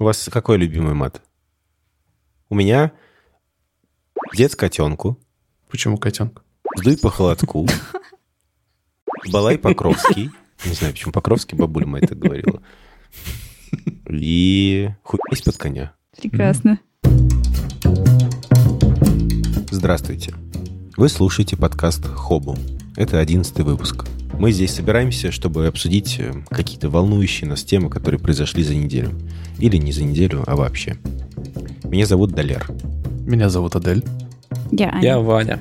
У вас какой любимый мат? У меня дед котенку, Почему котенок? сдуй по холодку, балай Покровский. Не знаю, почему Покровский, бабуля моя так говорила. И хуй под коня. Прекрасно. Здравствуйте. Вы слушаете подкаст «Хобу». Это одиннадцатый выпуск. Мы здесь собираемся, чтобы обсудить э, какие-то волнующие нас темы, которые произошли за неделю. Или не за неделю, а вообще. Меня зовут Далер. Меня зовут Адель. Я Аня. Я Ваня.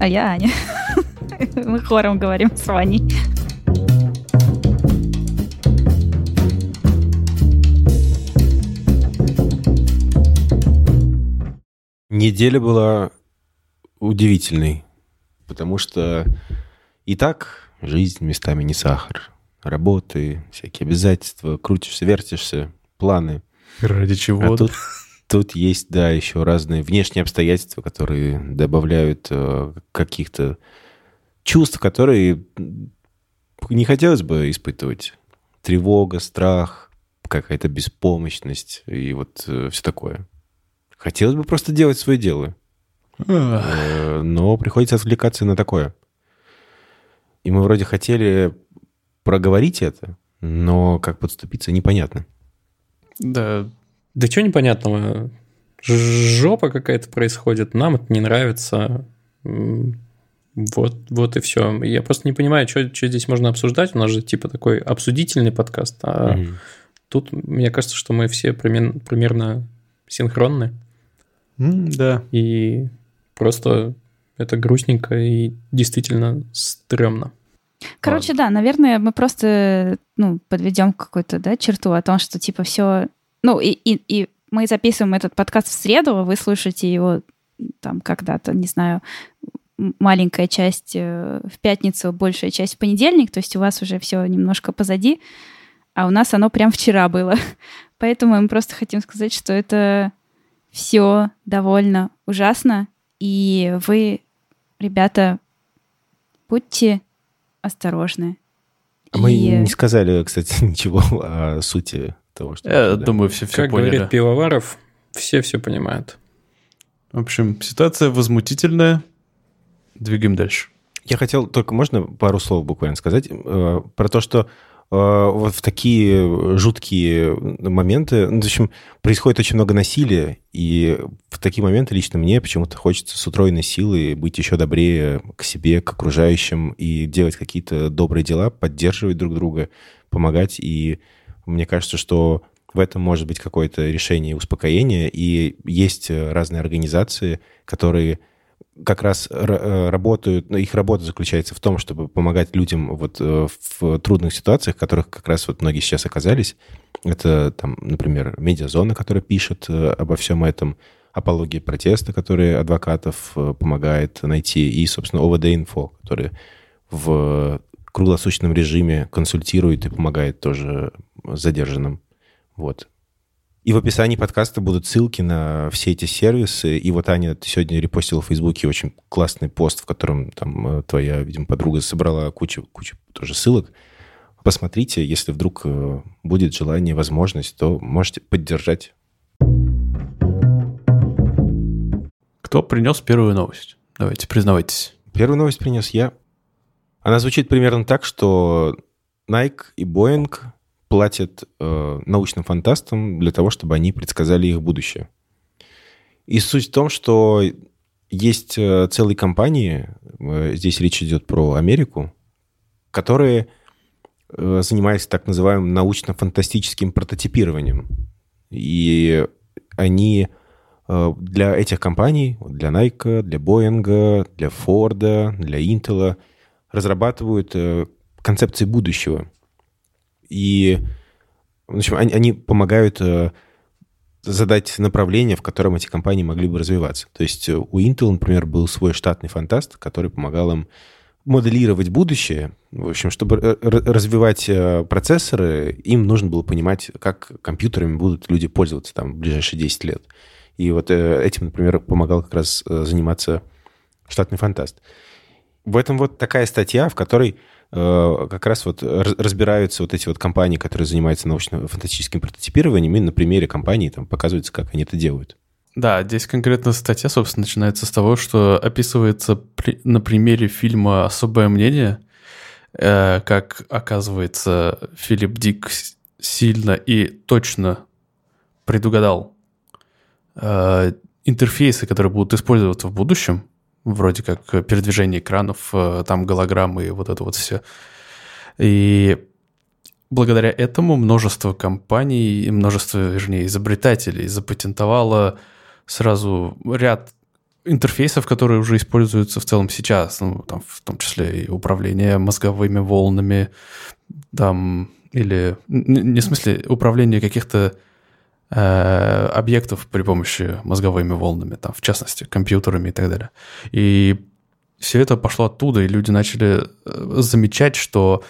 А я Аня. Мы хором говорим с Ваней. Неделя была удивительной, потому что и так жизнь местами не сахар. Работы, всякие обязательства, крутишься, вертишься, планы. Ради чего? А тут, тут есть, да, еще разные внешние обстоятельства, которые добавляют э, каких-то чувств, которые не хотелось бы испытывать. Тревога, страх, какая-то беспомощность и вот все такое. Хотелось бы просто делать свое дело. Э, но приходится отвлекаться на такое. И мы вроде хотели проговорить это, но как подступиться, непонятно. Да, Да что непонятного? Жопа какая-то происходит, нам это не нравится. Вот, вот и все. Я просто не понимаю, что, что здесь можно обсуждать. У нас же типа такой обсудительный подкаст. А Мгм. тут мне кажется, что мы все примерно, примерно синхронны. М, да. И просто это грустненько и действительно стрёмно. Короче, да, наверное, мы просто ну, подведем какую-то да, черту о том, что типа все... Ну, и, и, и мы записываем этот подкаст в среду, а вы слушаете его там когда-то, не знаю, маленькая часть э, в пятницу, большая часть в понедельник, то есть у вас уже все немножко позади, а у нас оно прям вчера было. Поэтому мы просто хотим сказать, что это все довольно ужасно, и вы, ребята, будьте осторожны. А Мы И- не сказали, кстати, ничего о сути того, что... Я да. думаю, все все как поняли. говорит Пивоваров, все все понимают. В общем, ситуация возмутительная. Двигаем дальше. Я хотел только, можно пару слов буквально сказать э, про то, что вот в такие жуткие моменты, ну, в общем, происходит очень много насилия, и в такие моменты лично мне почему-то хочется с утроенной силой быть еще добрее к себе, к окружающим, и делать какие-то добрые дела, поддерживать друг друга, помогать, и мне кажется, что в этом может быть какое-то решение и успокоение, и есть э, разные организации, которые как раз э, работают, ну, их работа заключается в том, чтобы помогать людям вот э, в трудных ситуациях, в которых как раз вот многие сейчас оказались. Это там, например, медиазона, которая пишет э, обо всем этом, апология протеста, которые адвокатов помогает найти, и, собственно, ОВД-инфо, который в круглосуточном режиме консультирует и помогает тоже задержанным. Вот. И в описании подкаста будут ссылки на все эти сервисы. И вот, Аня, ты сегодня репостила в Фейсбуке очень классный пост, в котором там э, твоя, видимо, подруга собрала кучу, кучу тоже ссылок. Посмотрите, если вдруг э, будет желание, возможность, то можете поддержать. Кто принес первую новость? Давайте, признавайтесь. Первую новость принес я. Она звучит примерно так, что Nike и Boeing платят э, научным фантастам для того, чтобы они предсказали их будущее. И суть в том, что есть э, целые компании, э, здесь речь идет про Америку, которые э, занимаются так называемым научно-фантастическим прототипированием. И они для этих компаний, для Nike, для Boeing, для Ford, для Intel разрабатывают концепции будущего. И в общем, они, они помогают э, задать направление, в котором эти компании могли бы развиваться. То есть э, у Intel, например, был свой штатный фантаст, который помогал им моделировать будущее. В общем, чтобы р- развивать э, процессоры, им нужно было понимать, как компьютерами будут люди пользоваться там в ближайшие 10 лет. И вот э, этим, например, помогал как раз э, заниматься штатный фантаст. В этом вот такая статья, в которой э, как раз вот разбираются вот эти вот компании, которые занимаются научно-фантастическим прототипированием, и на примере компании там показывается, как они это делают. Да, здесь конкретно статья, собственно, начинается с того, что описывается при, на примере фильма «Особое мнение», э, как, оказывается, Филипп Дик сильно и точно предугадал э, интерфейсы, которые будут использоваться в будущем, вроде как передвижение экранов, э, там голограммы и вот это вот все. И благодаря этому множество компаний, множество, вернее, изобретателей запатентовало сразу ряд интерфейсов, которые уже используются в целом сейчас, ну, там, в том числе и управление мозговыми волнами, там, или, не в смысле управление каких-то э, объектов при помощи мозговыми волнами, там, в частности, компьютерами и так далее. И все это пошло оттуда, и люди начали э, замечать, что,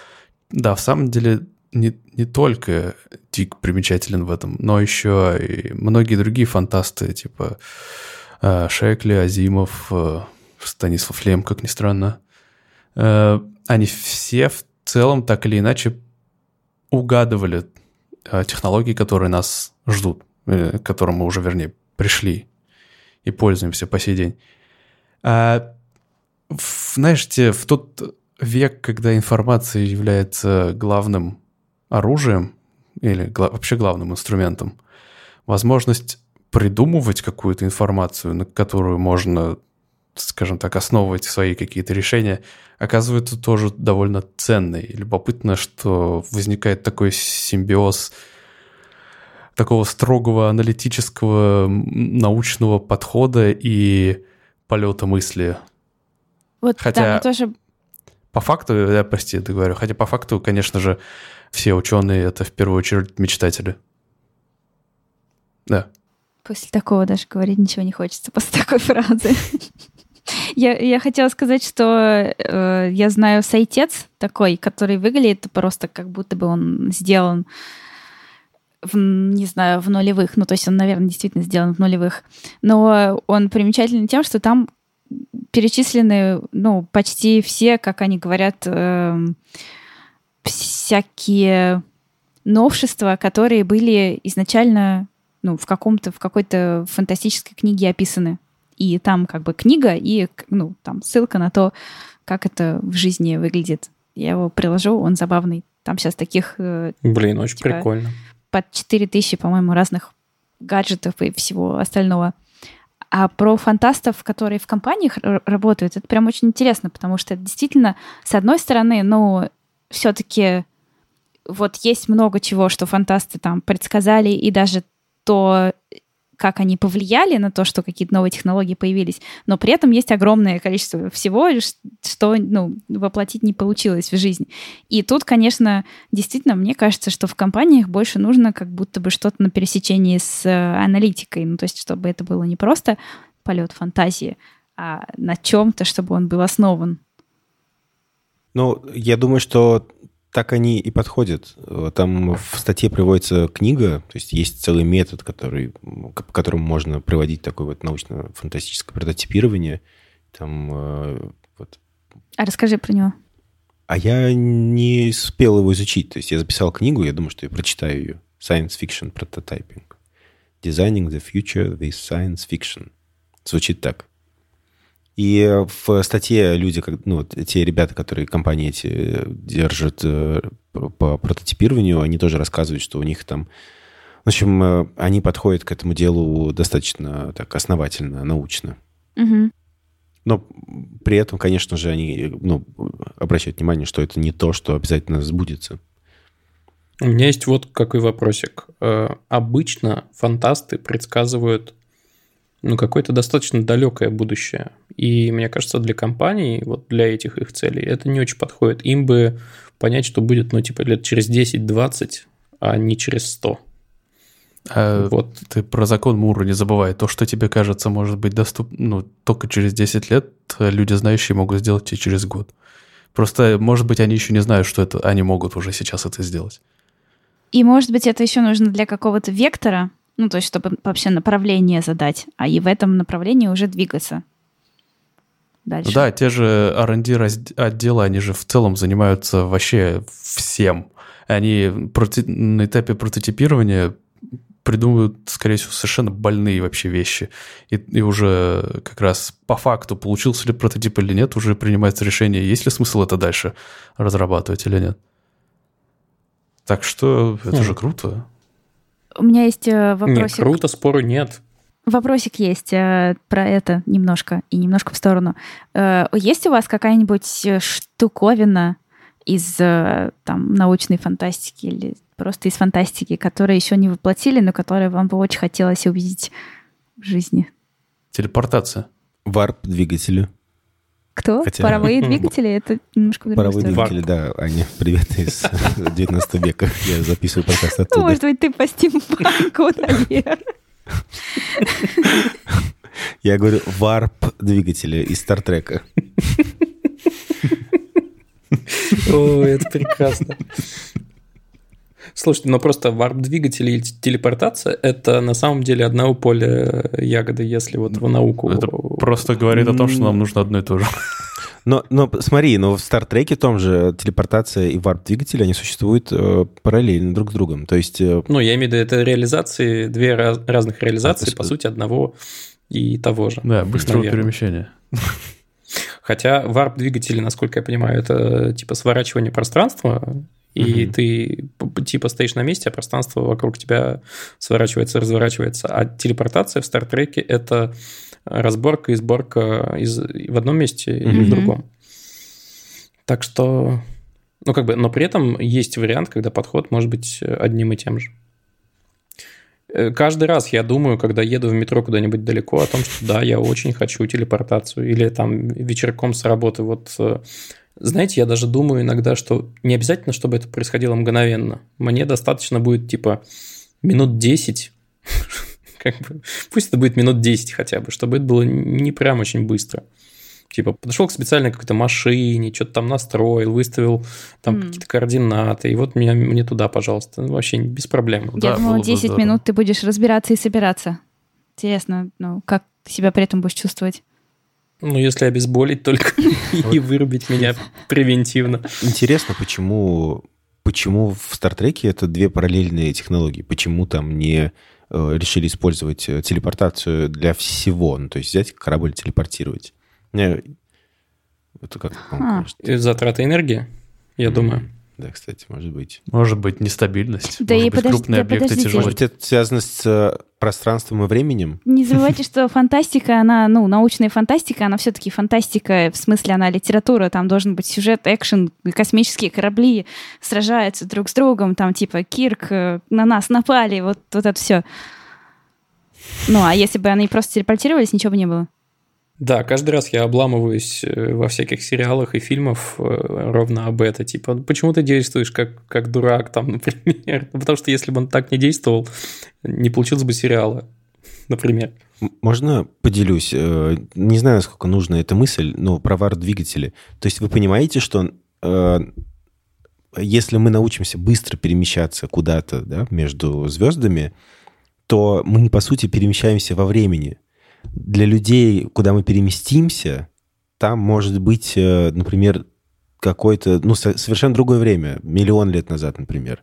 да, в самом деле не, не только Дик примечателен в этом, но еще и многие другие фантасты, типа э, Шекли, Азимов, э, Станислав Лем, как ни странно. Э, они все в целом так или иначе угадывали технологии, которые нас ждут, к которым мы уже, вернее, пришли и пользуемся по сей день. А, знаешь, в тот век, когда информация является главным оружием или гла- вообще главным инструментом. Возможность придумывать какую-то информацию, на которую можно, скажем так, основывать свои какие-то решения, оказывается тоже довольно ценной. И любопытно, что возникает такой симбиоз такого строгого аналитического научного подхода и полета мысли. Вот, Хотя... тоже по факту, я прости, договорю, хотя по факту, конечно же, все ученые это в первую очередь мечтатели. Да. После такого даже говорить ничего не хочется, после такой фразы. Я, я хотела сказать, что э, я знаю сайтец такой, который выглядит просто как будто бы он сделан в, не знаю, в нулевых. Ну, то есть он, наверное, действительно сделан в нулевых. Но он примечательный тем, что там перечислены, ну, почти все, как они говорят, э, всякие новшества, которые были изначально ну, в каком-то, в какой-то фантастической книге описаны. И там как бы книга и, ну, там ссылка на то, как это в жизни выглядит. Я его приложу, он забавный. Там сейчас таких... Э, Блин, очень типа, прикольно. Под 4000, по-моему, разных гаджетов и всего остального. А про фантастов, которые в компаниях работают, это прям очень интересно, потому что это действительно, с одной стороны, ну, все-таки вот есть много чего, что фантасты там предсказали, и даже то, как они повлияли на то, что какие-то новые технологии появились, но при этом есть огромное количество всего, что ну, воплотить не получилось в жизнь. И тут, конечно, действительно, мне кажется, что в компаниях больше нужно как будто бы что-то на пересечении с э, аналитикой, ну, то есть чтобы это было не просто полет фантазии, а на чем-то, чтобы он был основан. Ну, я думаю, что так они и подходят. Там в статье приводится книга, то есть есть целый метод, который, по которому можно проводить такое вот научно-фантастическое прототипирование. Там, э, вот. А расскажи про него. А я не успел его изучить. То есть я записал книгу, я думаю, что я прочитаю ее. Science Fiction Prototyping. Designing the Future with Science Fiction. Звучит так. И в статье люди, ну, те ребята, которые компании эти держат э, по прототипированию, они тоже рассказывают, что у них там... В общем, э, они подходят к этому делу достаточно так основательно, научно. Угу. Но при этом, конечно же, они ну, обращают внимание, что это не то, что обязательно сбудется. У меня есть вот какой вопросик. Э, обычно фантасты предсказывают ну, какое-то достаточно далекое будущее. И мне кажется, для компаний, вот для этих их целей, это не очень подходит. Им бы понять, что будет, ну, типа, лет через 10-20, а не через 100. А вот. Ты про закон Мура не забывай. То, что тебе кажется, может быть доступно ну, только через 10 лет, люди, знающие, могут сделать и через год. Просто, может быть, они еще не знают, что это, они могут уже сейчас это сделать. И, может быть, это еще нужно для какого-то вектора, ну, то есть, чтобы вообще направление задать, а и в этом направлении уже двигаться. дальше. Да, те же R&D отделы, они же в целом занимаются вообще всем. Они на этапе прототипирования придумывают, скорее всего, совершенно больные вообще вещи. И, и уже как раз по факту, получился ли прототип или нет, уже принимается решение, есть ли смысл это дальше разрабатывать или нет. Так что это Хм. же круто. У меня есть э, Нет, вопросик. круто, спору нет. Вопросик есть э, про это немножко и немножко в сторону. Э, есть у вас какая-нибудь э, штуковина из э, там научной фантастики или просто из фантастики, которые еще не воплотили, но которые вам бы очень хотелось увидеть в жизни? Телепортация. Варп-двигатели. Кто? Хотя- Паровые двигатели? Это немножко в другую Паровые двигатели, да, Аня, привет из 19 века. Я записываю подкаст Ну, оттуда. может быть, ты по стимпанку, наверное. Я говорю варп-двигатели из Стартрека. О, это прекрасно. Слушайте, ну просто варп-двигатели и телепортация – это на самом деле одного поля ягоды, если вот в науку... Это просто говорит о том, что нам нужно одно и то же. Но, но смотри, но в Стартреке том же телепортация и варп-двигатели, они существуют э, параллельно друг с другом. То есть э, Ну, я имею в виду, это реализации, две раз- разных реализации, Это по ж- сути, одного и того же. Да, быстрого Наверное. перемещения. Хотя варп-двигатели, насколько я понимаю, это типа сворачивание пространства, и Мгм. ты типа стоишь на месте, а пространство вокруг тебя сворачивается, разворачивается. А телепортация в Стартреке – это разборка и сборка из, в одном месте или в другом. Так что, ну как бы, но при этом есть вариант, когда подход может быть одним и тем же. Э, Каждый раз я думаю, когда еду в метро куда-нибудь далеко, о том, что да, я очень хочу телепортацию. Или там вечерком с работы. Вот, э, знаете, я даже думаю иногда, что не обязательно, чтобы это происходило мгновенно. Мне достаточно будет, типа, минут 10. Как бы, пусть это будет минут 10 хотя бы, чтобы это было не прям очень быстро. Типа, подошел к специальной какой-то машине, что-то там настроил, выставил там М. какие-то координаты, и вот меня, мне туда, пожалуйста. Ну, Вообще без проблем. Да, Я думала, было бы 10 здорово. минут ты будешь разбираться и собираться. Интересно, ну, как ты себя при этом будешь чувствовать? Ну, если обезболить только и вырубить меня превентивно. интересно, почему, почему в Стартреке это две параллельные технологии? Почему там не э, решили использовать э, телепортацию для всего? Ну, то есть взять корабль и телепортировать. Не, Это как Затраты энергии, я думаю. Да, кстати, может быть. Может быть, нестабильность. Да Может и быть, подожди- крупные да объекты подождите. тяжелые. Может быть, это связано с э, пространством и временем? Не забывайте, что фантастика, она, ну, научная фантастика, она все-таки фантастика, в смысле она литература, там должен быть сюжет, экшен, космические корабли сражаются друг с другом, там типа Кирк, э, на нас напали, вот, вот это все. Ну, а если бы они просто телепортировались, ничего бы не было. Да, каждый раз я обламываюсь э, во всяких сериалах и фильмах э, ровно об это. Типа, «Ну, почему ты действуешь как, как дурак там, например? Ну, потому что если бы он так не действовал, не получилось бы сериала, например. Можно поделюсь? Э, Не знаю, насколько нужна эта мысль, но про вар-двигатели. То есть вы понимаете, что если мы научимся быстро перемещаться куда-то да, между звездами, то мы, по сути, перемещаемся во времени. Для людей, куда мы переместимся, там может быть, э, например, какое-то, ну, со- совершенно другое время, миллион лет назад, например.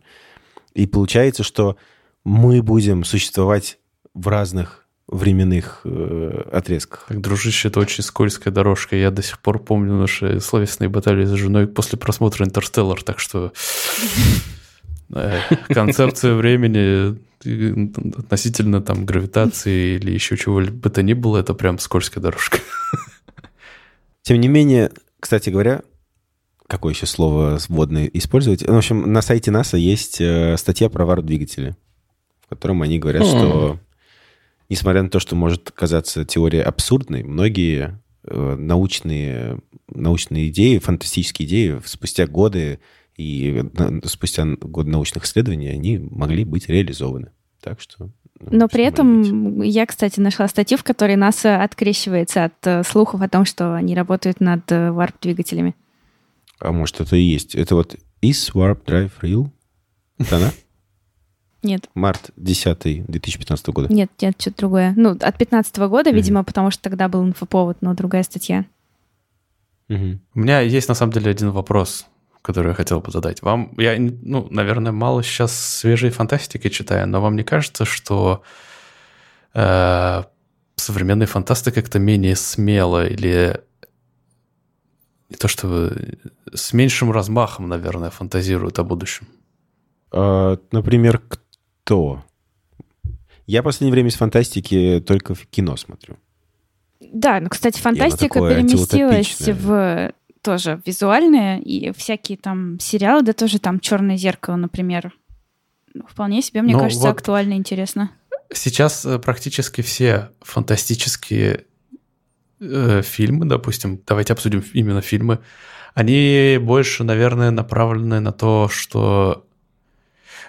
И получается, что мы будем существовать в разных временных э, отрезках. Так, дружище, это очень скользкая дорожка. Я до сих пор помню наши словесные баталии с женой после просмотра «Интерстеллар», так что э, концепция времени относительно там гравитации или еще чего бы то ни было, это прям скользкая дорожка. Тем не менее, кстати говоря, какое еще слово вводное использовать? Ну, В общем, на сайте НАСА есть э, статья про варп-двигатели, в котором они говорят, что несмотря на то, что может казаться теория абсурдной, многие э, научные, научные идеи, фантастические идеи спустя годы и на- спустя годы научных исследований, они могли быть реализованы. Так что... ну, Но при может быть. этом я, кстати, нашла статью, в которой НАСА открещивается от э, слухов о том, что они работают над э, варп-двигателями. А может, это и есть. Это вот Is Warp Drive Real? Это она? Нет, Март 10 2015 года. нет, нет, что-то другое. Ну, от 15 года, Мгм. видимо, потому что тогда был инфоповод, но другая статья. Мгм. У меня есть на самом деле один вопрос, который я хотел бы задать. Вам, я, ну, наверное, мало сейчас свежей фантастики читаю, но вам не кажется, что э, современная фантастика как-то менее смело или не то что с меньшим размахом, наверное, фантазирует о будущем? А, Например, кто? Я в последнее время из фантастики только в кино смотрю. Да, ну, кстати, фантастика переместилась в тоже визуальное, и всякие там сериалы, да тоже там «Черное зеркало», например. Ну, Вполне себе, мне Ну, кажется, вот- актуально интересно. Сейчас э, практически все фантастические э, фильмы, допустим, давайте обсудим именно фильмы, они больше, наверное, направлены на то, что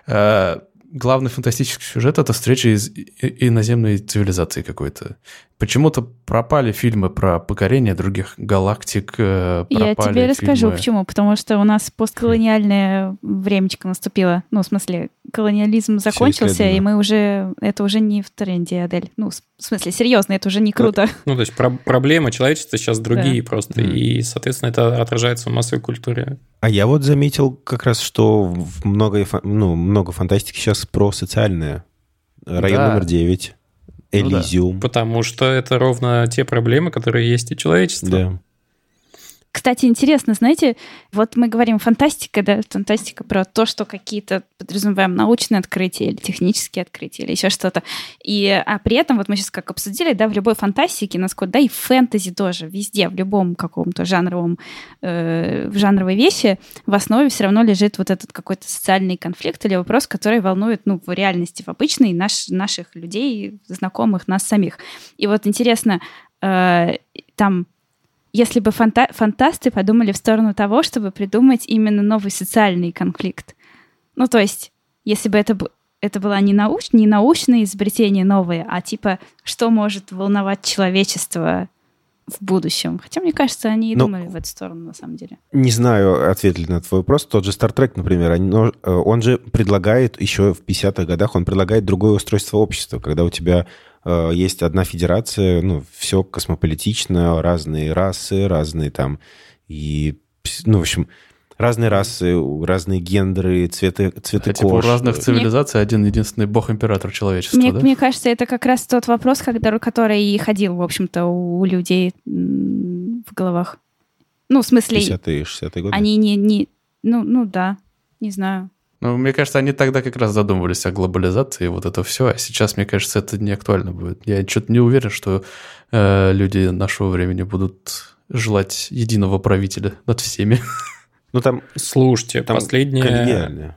э, главный фантастический сюжет это встреча из иноземной цивилизации какой-то. Почему-то пропали фильмы про покорение других галактик. э, Я тебе расскажу, фильмы- почему. Потому что у нас постколониальное времечко наступило. Ну, в смысле, колониализм закончился, и мы уже... Это уже не в тренде, Адель. Ну, в смысле, серьезно, это уже не круто. Ну, то есть про- проблемы человечества сейчас другие просто. Мгм. И, соответственно, это отражается в массовой культуре. А я вот заметил как раз, что много, ну, много фантастики сейчас про социальное. Район Да. номер 9, Ну да. Элизиум. Потому что это ровно те проблемы, которые есть у человечества. да. Кстати, интересно, знаете, вот мы говорим фантастика, да, фантастика про то, что какие-то, подразумеваем, научные открытия или технические открытия или еще что-то. И, а при этом, вот мы сейчас как обсудили, да, в любой фантастике, насколько, да, и фэнтези тоже, везде, в любом каком-то жанровом, э, в жанровой вещи в основе все равно лежит вот этот какой-то социальный конфликт или вопрос, который волнует, ну, в реальности, в обычной наш, наших людей, знакомых, нас самих. И вот интересно, э, там если бы фанта- фантасты подумали в сторону того, чтобы придумать именно новый социальный конфликт. Ну, то есть, если бы это, это было не, науч- не научное изобретение новое, а типа, что может волновать человечество в будущем. Хотя, мне кажется, они и Ну, думали в эту сторону, на самом деле. Не знаю, ответ ли на твой вопрос. Тот же Star Trek, например, они- э, он же предлагает, еще в 50-х годах, он предлагает другое устройство общества, когда у тебя есть одна федерация, ну, все космополитично, разные расы, разные там, и, ну, в общем, разные расы, разные гендеры, цветы, цветы Хотя у кож. разных цивилизаций один единственный бог-император человечества, Мне, да? мне кажется, это как раз тот вопрос, когда, который и ходил, в общем-то, у людей в головах. Ну, в смысле, 50-е, 60-е годы. они не, не... Ну, ну да, не знаю. Ну, мне кажется, они тогда как раз задумывались о глобализации, и вот это все. А сейчас, мне кажется, это не актуально будет. Я что-то не уверен, что э, люди нашего времени будут желать единого правителя над всеми. Ну, там, Слушайте, там последняя, коллегиально.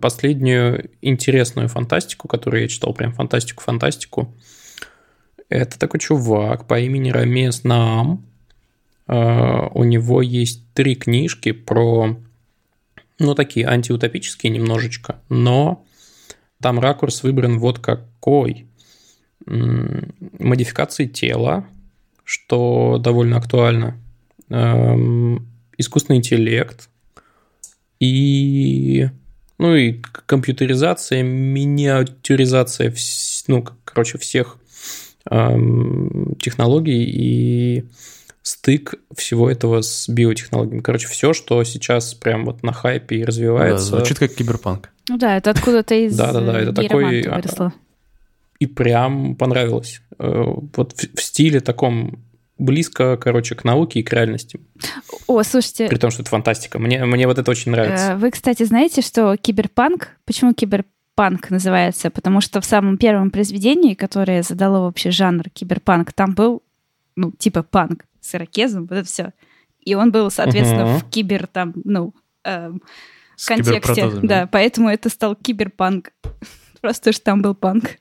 последнюю интересную фантастику, которую я читал, прям фантастику-фантастику, это такой чувак по имени Рамес Наам. Э, У него есть три книжки про, ну, такие антиутопические немножечко, но там ракурс выбран вот какой. Модификации тела, что довольно актуально. Эм, Искусственный интеллект и ну и компьютеризация, миниатюризация, ну, короче, всех эм, технологий и стык всего этого с биотехнологиями. Короче, все, что сейчас прям вот на хайпе и Да, развивается. звучит как киберпанк. Ну да, это откуда-то из Да-да-да, это э, такой, а, выросло. И прям понравилось. Э, Вот в, в стиле таком близко, короче, к науке и к реальности. О, слушайте, При том, что это фантастика. Мне, мне вот это очень нравится. э, вы, кстати, знаете, что киберпанк... Почему киберпанк называется? Потому что в самом первом произведении, которое задало вообще жанр киберпанк, там был, ну, типа панк с ирокезом, вот это все. И он был, соответственно, Мгм. в кибер там, ну, эм, С контексте. Да, поэтому это стал киберпанк. Просто что там был панк.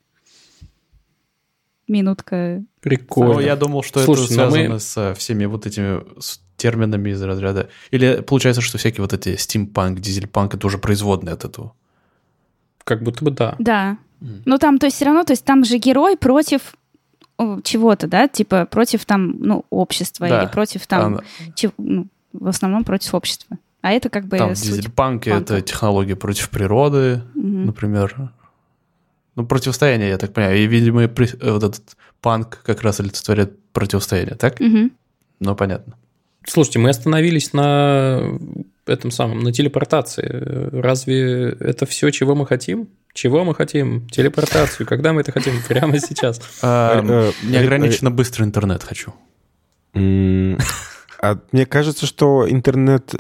Минутка. Прикольно. Ну, я думал, что Слушай, это ну мы- связано со всеми вот этими с терминами из разряда. Или получается, что всякие вот эти стимпанк, дизельпанк это уже производные от этого. Как будто бы да. Да. Мгм. Ну, там, то есть, все равно, то есть, там же герой против чего-то, да, типа против там, ну, общества Да. или против там, А, чев- ну, в основном против общества. А это как бы там панка. это технология против природы, Мгм. например. Ну, противостояние, я так понимаю. И, видимо, при- э, вот этот панк как раз олицетворяет противостояние, так? Мгм. Ну, понятно. Слушайте, мы остановились на этом самом, на телепортации. Разве это все, чего мы хотим? Чего мы хотим? Телепортацию. Когда мы это хотим? Прямо сейчас. А, э, Неограниченно быстрый интернет хочу. А мне кажется, что интернет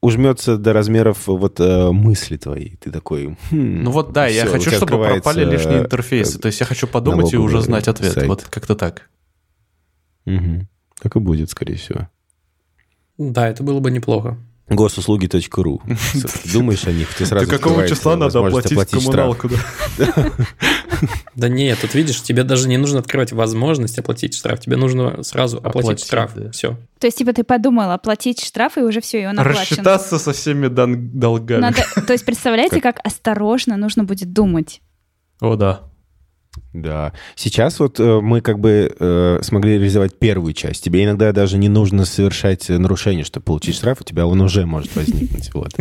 ужмется до размеров вот э, мысли твоей. Ты такой... хм, Ну вот да, я всё, у хочу, чтобы пропали лишние э, интерфейсы. То есть я хочу подумать и уже знать ответ. сайт. Вот как-то так. Мгм. Так и будет, скорее всего. Да, это было бы неплохо. Госуслуги.ру. Ты думаешь о них, ты сразу открывается возможность штраф. да? Да нет, тут видишь, тебе даже не нужно открывать возможность оплатить штраф, тебе нужно сразу оплатить, Оплатить, штраф. да. Все. То есть, типа, ты подумал оплатить штраф, и уже все, и он оплачен. Рассчитаться со всеми долгами. Надо, то есть, представляете, как осторожно нужно будет думать. О, да. Да. Сейчас вот э, мы как бы э, смогли реализовать первую часть. Тебе иногда даже не нужно совершать нарушение, чтобы получить штраф, у тебя он уже может возникнуть. Вот.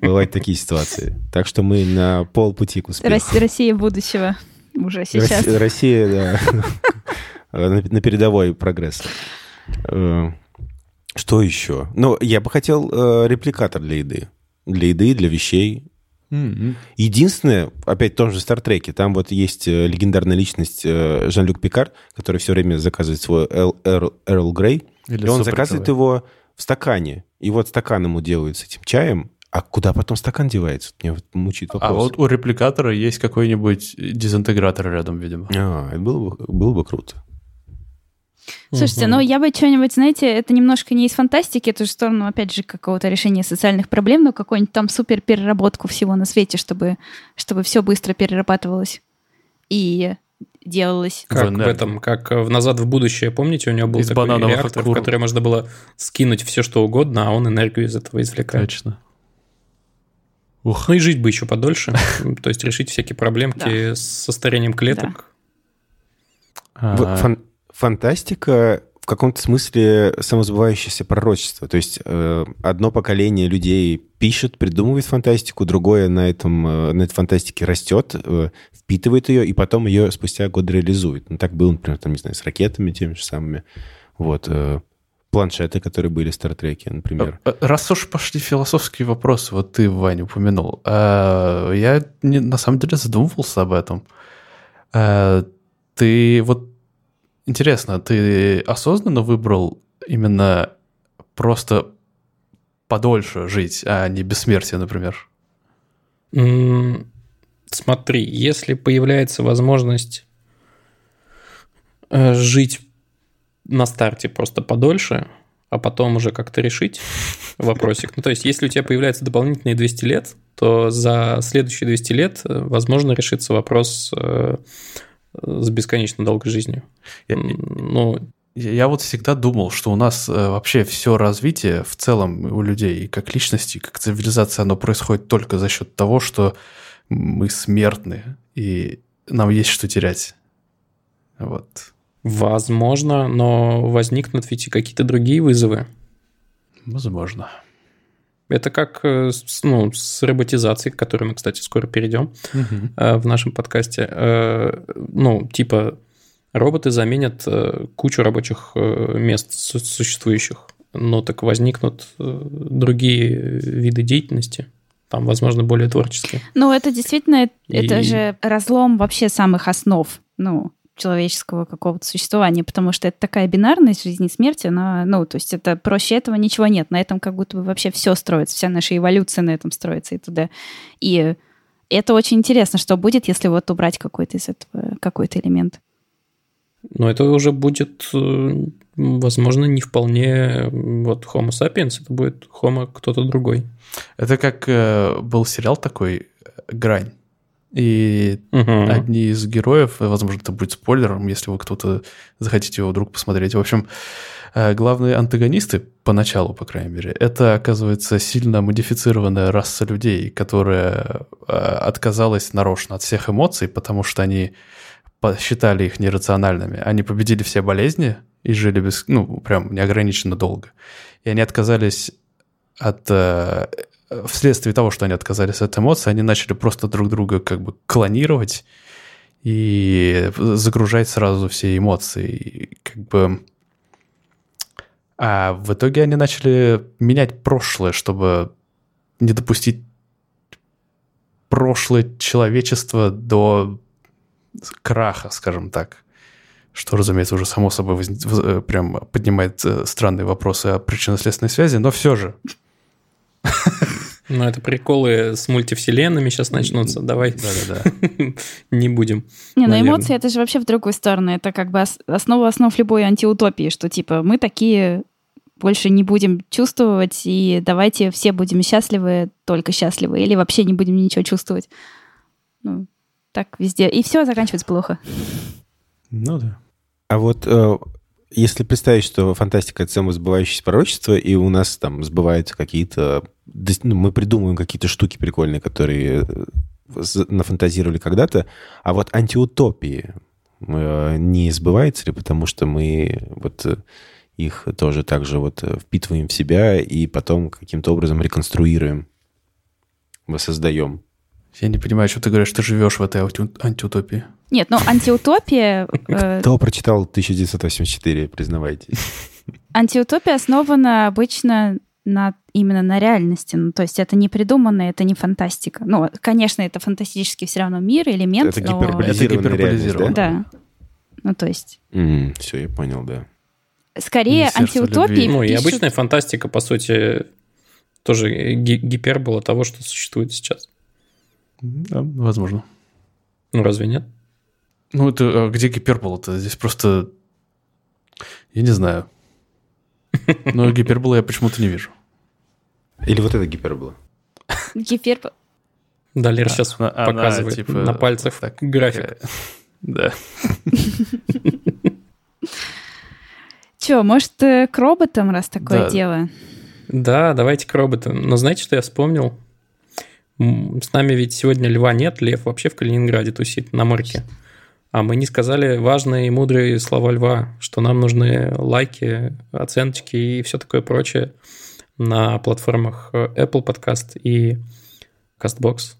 Бывают такие ситуации. Так что мы на полпути к успеху. Рос- Россия будущего уже сейчас. Россия, да, на на передовой прогресс. Э, Что еще? Ну, я бы хотел э, репликатор для еды. Для еды, для вещей. М-м. Единственное, опять в том же Стартреке, там вот есть э, легендарная личность э, Жан-Люк Пикар, который все время заказывает свой Эрл Грей, Или и он заказывает его в стакане. И вот стакан ему делают с этим чаем, а куда потом стакан девается? Меня вот мучает вопрос. А вот у репликатора есть какой-нибудь дезинтегратор рядом, видимо. А, это было бы, было бы круто. Слушайте, Мгм. ну я бы что-нибудь, знаете, это немножко не из фантастики, это же в сторону, опять же, какого-то решения социальных проблем, но какую-нибудь там супер переработку всего на свете, чтобы, чтобы все быстро перерабатывалось и делалось. Как в, этом, как в «Назад в будущее», помните, у него был Из такой реактор, в который можно было скинуть все, что угодно, а он энергию из этого извлекает. Точно. Ух. Ну и жить бы еще подольше, то есть решить всякие проблемки со старением клеток. А, фан- фантастика в каком-то смысле самозабывающееся пророчество. То есть э, одно поколение людей пишет, придумывает фантастику, другое на, этом, э, на этой фантастике растет, э, впитывает ее, и потом ее спустя годы реализует. Ну, так было, например, там, не знаю, с ракетами теми же самыми. Вот. э, планшеты, которые были в Стартреке, например. э, Раз уж пошли философские вопросы, вот ты, Ваня, упомянул, а, я не- на самом деле задумывался об этом. А, Ты вот интересно, ты осознанно выбрал именно просто подольше жить, а не бессмертие, например? М, Смотри, если появляется возможность э, жить на старте просто подольше, а потом уже как-то решить вопросик. Ну, то есть, если у тебя появляются дополнительные 200 лет, то за следующие 200 лет, э, возможно, решится вопрос э, с бесконечно долгой жизнью. Я- Ну, Я вот всегда думал, что у нас э, вообще все развитие в целом у людей, как личности, как цивилизация, оно происходит только за счет того, что мы смертны, и нам есть что терять. Вот. возможно, но возникнут ведь и какие-то другие вызовы. Возможно. Это как э, с, ну, с роботизацией, к которой мы, кстати, скоро перейдем. Мгм. э, в нашем подкасте. Э, Ну, типа, роботы заменят кучу рабочих мест су- существующих, но так возникнут другие виды деятельности, там, возможно, более творческие. Ну, это действительно, это И- же разлом вообще самых основ, ну, человеческого какого-то существования, потому что это такая бинарность жизни и смерти, она, ну, то есть это проще этого ничего нет, на этом как будто бы вообще все строится, вся наша эволюция на этом строится и туда. И это очень интересно, что будет, если вот убрать какой-то из этого, какой-то элемент. Но это уже будет, э, возможно, не вполне вот Homo sapiens, это будет Homo кто-то другой. Это как э, был сериал такой «Грань». И Мгм. одни из героев, возможно, это будет спойлером, если вы кто-то захотите его вдруг посмотреть. В общем, э, главные антагонисты, поначалу, по крайней мере, это, оказывается, сильно модифицированная раса людей, которая э, отказалась нарочно от всех эмоций, потому что они посчитали их нерациональными. Они победили все болезни и жили без, ну, прям неограниченно долго. И они отказались от... э, Вследствие того, что они отказались от эмоций, они начали просто друг друга как бы клонировать и загружать сразу все эмоции. И как бы А в итоге они начали менять прошлое, чтобы не допустить прошлое человечества до краха, скажем так. Что, разумеется, уже само собой воз... Э, прям поднимает э, странные вопросы о причинно-следственной связи, но все же. Ну, это приколы с мультивселенными сейчас начнутся. Давай Да-да-да. не будем. Не, ну эмоции это же вообще в другую сторону. Это как бы ос- основа основ любой антиутопии, что типа мы такие больше не будем чувствовать, и давайте все будем счастливы, только счастливы, или вообще не будем ничего чувствовать. Ну, так везде. И все заканчивается плохо. Ну да. А вот э, если представить, что фантастика — это самосбывающееся пророчество, и у нас там сбываются какие-то... ну, мы придумываем какие-то штуки прикольные, которые э, нафантазировали когда-то, а вот антиутопии э, не сбывается ли, потому что мы вот э, их тоже так же вот впитываем в себя и потом каким-то образом реконструируем, воссоздаем. Я не понимаю, что ты говоришь, ты живешь в этой анти- антиутопии. Нет, ну антиутопия... э, Кто прочитал 1984, признавайтесь? Антиутопия основана обычно на, именно на реальности. Ну, то есть это не придуманное, это не фантастика. Ну, конечно, это фантастический все равно мир, элемент, Это но... гиперболизированная Это гиперболизировано. да? Да. Ну, то есть все, я понял, да. скорее антиутопии. Ну, и пишут- обычная фантастика, по сути, тоже ги- гипербола того, что существует сейчас. Да, возможно. Ну, разве нет? Ну, это а где гипербола-то? Здесь просто... Я не знаю. Но гипербола я почему-то не вижу. Или вот это гипербола? гипер- Далер сейчас Она- она, показывает типа, на пальцах так, график. э, Да. Че, может, э, к роботам, раз такое Да. дело? Да, давайте к роботам. Но знаете, что я вспомнил? С нами ведь сегодня льва нет, лев вообще в Калининграде тусит на морке. А мы не сказали важные и мудрые слова льва, что нам нужны лайки, оценочки и все такое прочее на платформах э, Apple Podcast и CastBox.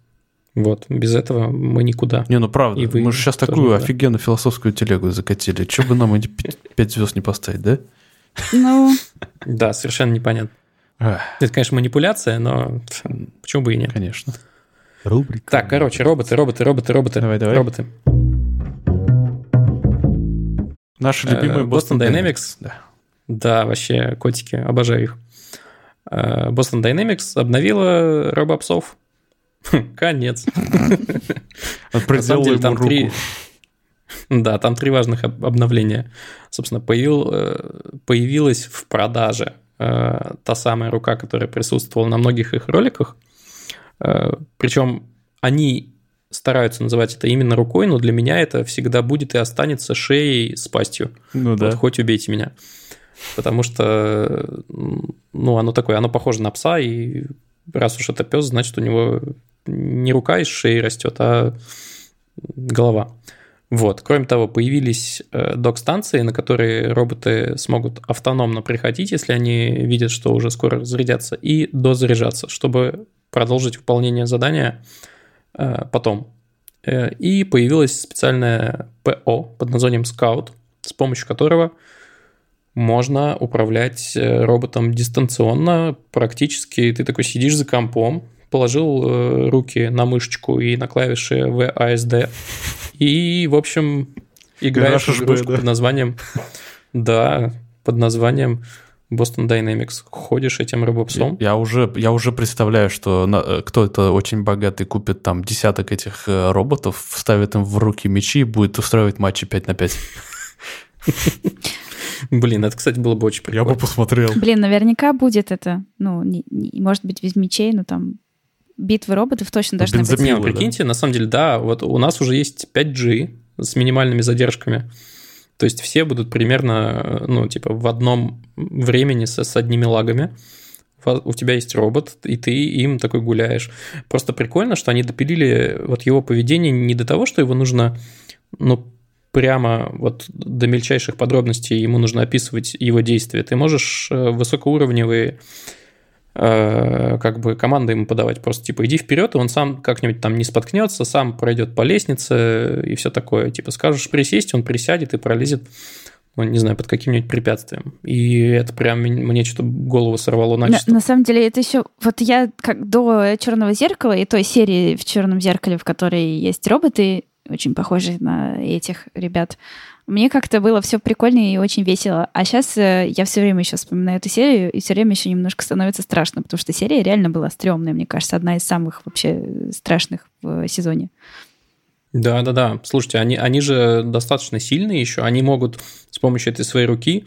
Вот, без этого мы никуда. Не, ну правда, И вы мы же сейчас такую да. офигенную философскую телегу закатили. Че бы нам эти пять- пять звезд не поставить, да? Ну, Да, совершенно непонятно. Это, конечно, манипуляция, но почему бы и нет. конечно. Рубрика. Так, короче, роботы, роботы, роботы, роботы. Давай, давай. Роботы. Наши Э, любимые Boston Dynamics. Да. Да, вообще, котики, обожаю их. Э, Boston Dynamics обновила робопсов. Хм, Конец. Проделала ему там три... Да, там три важных об- обновления. Собственно, появил, э, появилась в продаже э, та самая рука, которая присутствовала на многих их роликах. Э, Причем они стараются называть это именно рукой, но для меня это всегда будет и останется шеей с пастью. Ну Вот да. хоть убейте меня. Потому что, ну, оно такое, оно похоже на пса, и раз уж это пес, значит, у него не рука из шеи растет, а голова. Вот. Кроме того, появились э, док-станции, на которые роботы смогут автономно приходить, если они видят, что уже скоро разрядятся, и дозаряжаться, чтобы продолжить выполнение задания э, потом. Э, И появилось специальное ПО под названием Scout, с помощью которого можно управлять роботом дистанционно. Практически ты такой сидишь за компом, положил э, руки на мышечку и на клавиши VASD, и, в общем, играешь в игрушку да? под названием... Да, под названием Boston Dynamics. Ходишь этим робопсом. Я уже, я уже представляю, что на- э, кто-то очень богатый купит там десяток этих э, роботов, вставит им в руки мечи и будет устраивать матчи 5 на 5. Блин, это, кстати, было бы очень Я прикольно. бы посмотрел. блин, наверняка будет это. Ну, не- не- может быть, без мечей, но там битвы роботов точно должны быть. бензопилы. Не, ну да. прикиньте, на самом деле, да, вот у нас уже есть 5G с минимальными задержками. То есть все будут примерно, ну, типа, в одном времени с, с одними лагами. У тебя есть робот, и ты им такой гуляешь. Просто прикольно, что они допилили вот его поведение не до того, что его нужно, ну, прямо вот до мельчайших подробностей ему нужно описывать его действия. Ты можешь э, высокоуровневые э, как бы команды ему подавать. Просто типа иди вперед, и он сам как-нибудь там не споткнется, сам пройдет по лестнице и все такое. Типа скажешь присесть, он присядет и пролезет ну, не знаю, под каким-нибудь препятствием. И это прям мне что-то голову сорвало На, на самом деле это еще... Вот я как до «Черного зеркала» и той серии в «Черном зеркале», в которой есть роботы, очень похожие на этих ребят, мне как-то было все прикольно и очень весело. А сейчас я все время еще вспоминаю эту серию, и все время еще немножко становится страшно, потому что серия реально была стрёмная, мне кажется, одна из самых вообще страшных в сезоне. Да, да, да. Слушайте, они, они же достаточно сильные еще. Они могут с помощью этой своей руки,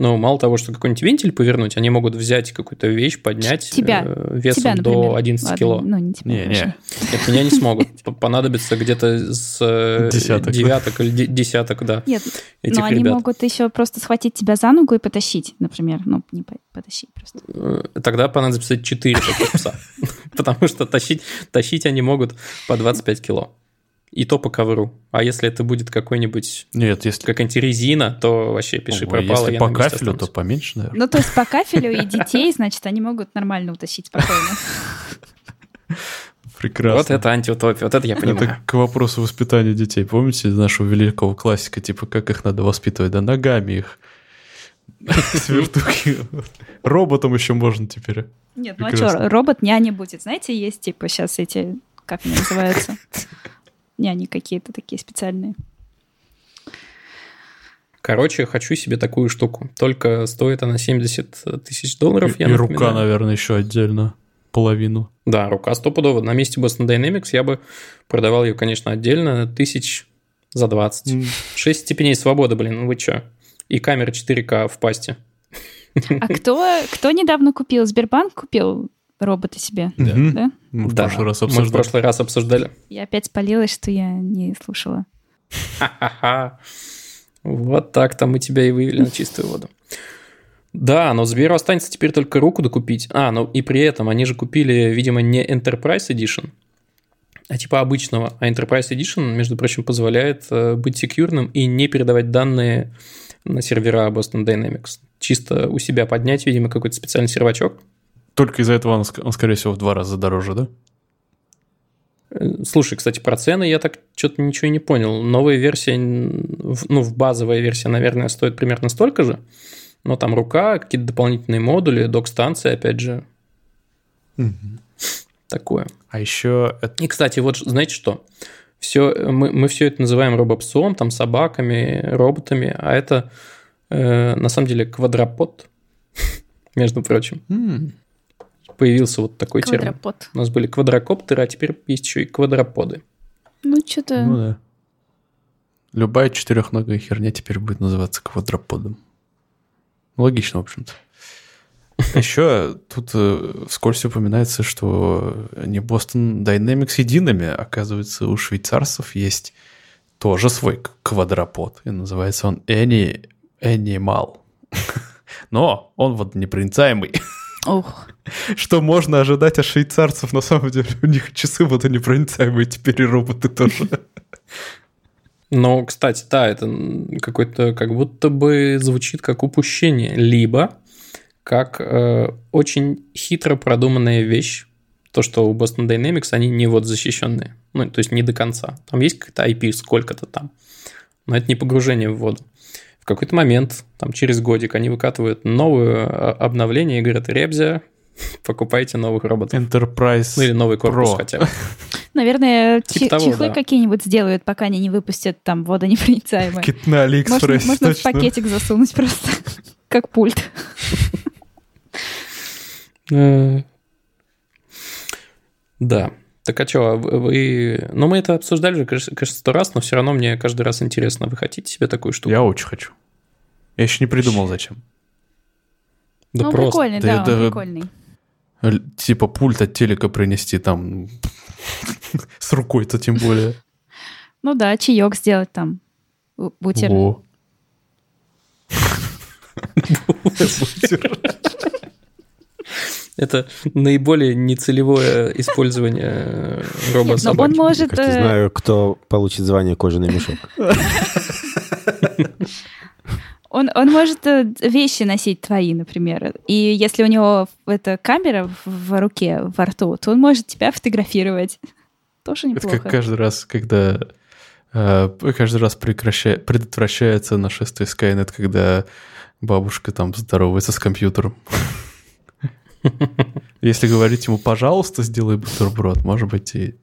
ну, мало того, что какой-нибудь вентиль повернуть, они могут взять какую-то вещь, поднять тебя. э, весом тебя, например. до 11 Ладно, кило. Ну, не тебя, Не, конечно. не. Нет, меня не смогут. Понадобится где-то с э, Десяток. девяток или де- десяток, да, Нет, этих но они ребят. могут еще просто схватить тебя за ногу и потащить, например. Ну, не по- потащить просто. Э, Тогда понадобится 4 таких пса. Потому что тащить, тащить они могут по 25 кило. И то по ковру. А если это будет какой-нибудь Нет, если, какая-нибудь резина, то вообще пиши Ого, пропало. если по кафелю, то останусь. поменьше, наверное. Ну, то есть по кафелю и детей, значит, они могут нормально утащить спокойно. Прекрасно. Вот это антиутопия, вот это я понимаю. Это к вопросу воспитания детей. Помните нашего великого классика, типа, как их надо воспитывать? Да ногами их. Свертуки. Роботом еще можно теперь. Нет, ну а что, робот няня будет. Знаете, есть типа сейчас эти, как они называются? Няни какие-то такие специальные. Короче, хочу себе такую штуку. Только стоит она 70 тысяч долларов. И, я и напоминаю. рука, наверное, еще отдельно. Половину. Да, рука стопудово. На месте Boston Dynamics я бы продавал ее, конечно, отдельно, тысяч за 20. 6 степеней свободы, блин, ну вы чё? И камера 4К в пасте. А кто, кто недавно купил? Сбербанк купил робота себе, Мгм. да? Мы в Да, прошлый раз Мы в прошлый раз обсуждали. Я опять спалилась, что я не слушала. Ха-ха-ха. Вот так-то мы тебя и вывели на чистую воду. Да, но Сберу останется теперь только руку докупить. А, ну и при этом они же купили, видимо, не Enterprise Edition, а типа обычного. А Enterprise Edition, между прочим, позволяет э, быть секьюрным и не передавать данные на сервера Boston Dynamics. Чисто у себя поднять, видимо, какой-то специальный сервачок. Только из-за этого он, он, скорее всего, в два раза дороже, да? Э, Слушай, кстати, про цены я так что-то ничего и не понял. Новая версия, ну, в базовая версия, наверное, стоит примерно столько же. Но там рука, какие-то дополнительные модули, док-станция, опять же, такое. А еще это... И, кстати, вот знаете что? Все, мы, мы все это называем робопсом, там, собаками, роботами, а это э, на самом деле квадропод, между прочим. Появился вот такой термин. Квадропод. У нас были квадрокоптеры, а теперь есть еще и квадроподы. Ну, что-то... Ну да. Любая четырехногая херня теперь будет называться квадроподом. Логично, в общем-то. Еще тут э, вскользь упоминается, что не Boston Dynamics едиными, оказывается, у швейцарцев есть тоже свой квадропод, и называется он Any Animal. Но он водонепроницаемый. Ух. Что можно ожидать от швейцарцев? На самом деле у них часы водонепроницаемые, теперь и роботы тоже. Но, кстати, да, это какой-то как будто бы звучит как упущение, либо как э, очень хитро продуманная вещь, то, что у Boston Dynamics они не вот защищенные, ну, то есть не до конца. Там есть какая-то IP, сколько-то там, но это не погружение в воду. В какой-то момент, там через годик, они выкатывают новое а, обновление и говорят, Ребзя, покупайте новых роботов. Enterprise Ну или новый корпус Pro. хотя бы. Наверное, Типа чи- того, чехлы да. какие-нибудь сделают, пока они не выпустят там водонепроницаемые. Кит на Можно, Алиэкспрессе, можно в точно. пакетик засунуть просто, как пульт. Э, Да. Так а что, вы... Ну, мы это обсуждали же, кажется, сто раз, но все равно мне каждый раз интересно. Вы хотите себе такую штуку? Я очень хочу. Я еще не придумал, зачем. Да ну, просто. прикольный, Да да, он прикольный. Типа пульт от телека принести там с рукой-то тем более. Ну да, чаек сделать там. бу- Бутер. Это наиболее нецелевое использование но он может... Не э, знаю, кто получит звание кожаный мешок. Он, он может э, вещи носить твои, например. И если у него эта камера в, руке, во рту, то он может тебя фотографировать. Тоже Это неплохо. как каждый раз, когда Э, Каждый раз прекраща- предотвращается нашествие Skynet, когда бабушка там здоровается с компьютером. Если говорить ему, пожалуйста, сделай бутерброд, может быть, и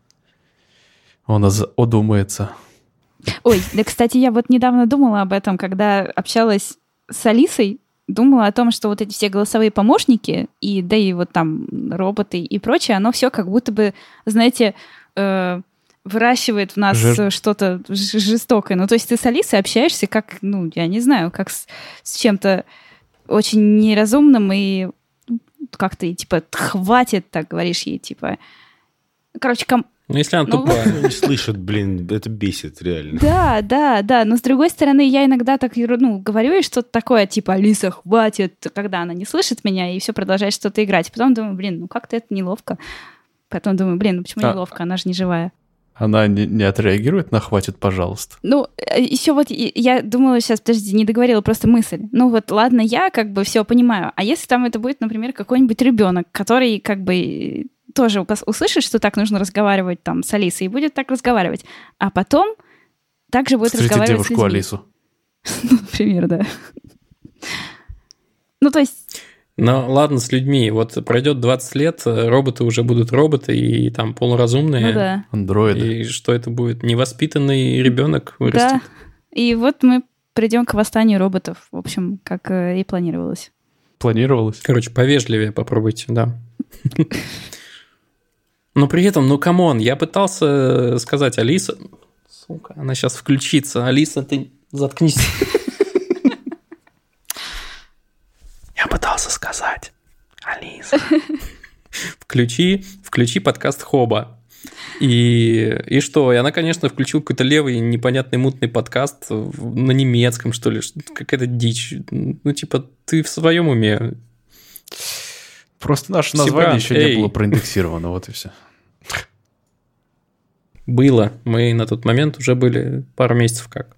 он одумается. Ой, да, кстати, я вот недавно думала об этом, когда общалась с Алисой, думала о том, что вот эти все голосовые помощники, и да и вот там роботы и прочее, оно все как будто бы, знаете, э, выращивает в нас Жир- что-то жестокое. Ну, то есть ты с Алисой общаешься как, ну, я не знаю, как с, с чем-то очень неразумным и как ты, типа, хватит, так говоришь ей, типа... Короче, ком- Ну, если она Ну, тупая. Не слышат, блин, это бесит реально. Да, да, да. Но с другой стороны, я иногда так ну, говорю ей что-то такое, типа, Алиса, хватит, когда она не слышит меня и все продолжает что-то играть. Потом думаю, блин, ну как-то это неловко. Потом думаю, блин, ну почему А- неловко, она же не живая. Она не, не отреагирует на «хватит, пожалуйста». Ну, еще вот я думала сейчас, подожди, не договорила просто мысль. Ну вот, ладно, я как бы все понимаю. А если там это будет, например, какой-нибудь ребенок, который как бы тоже упос- услышит, что так нужно разговаривать там с Алисой, и будет так разговаривать. А потом также будет Встретит разговаривать с девушку людьми. Алису. Например, да. Ну, то есть, Ну, ладно, с людьми. Вот пройдет 20 лет, э, роботы уже будут роботы и там полуразумные. ну да. Андроиды. И что это будет? Невоспитанный ребенок вырастет. Да. И вот мы придем к восстанию роботов, в общем, как э, и планировалось. Планировалось. Короче, повежливее попробуйте, да. Но при этом, ну come on, я пытался сказать Алиса... Сука, она сейчас включится. Алиса, ты заткнись. Я пытался сказать. Алиса. Включи, включи подкаст Хоба. И, и что? И она, конечно, включила какой-то левый непонятный мутный подкаст на немецком, что ли. Какая-то дичь. Ну, типа, ты в своем уме. Просто наше Сибран, название еще эй. не было проиндексировано, вот и все. Было. Мы на тот момент уже были пару месяцев как.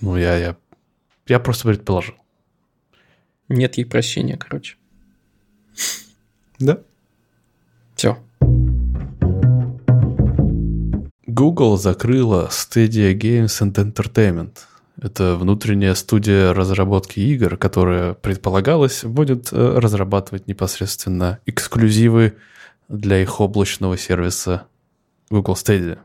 Ну, я, я, я просто предположил. Нет ей прощения, короче. Да. Все. Google закрыла Stadia Games and Entertainment. Это внутренняя студия разработки игр, которая, предполагалось, будет э, разрабатывать непосредственно эксклюзивы для их облачного сервиса Google Stadia.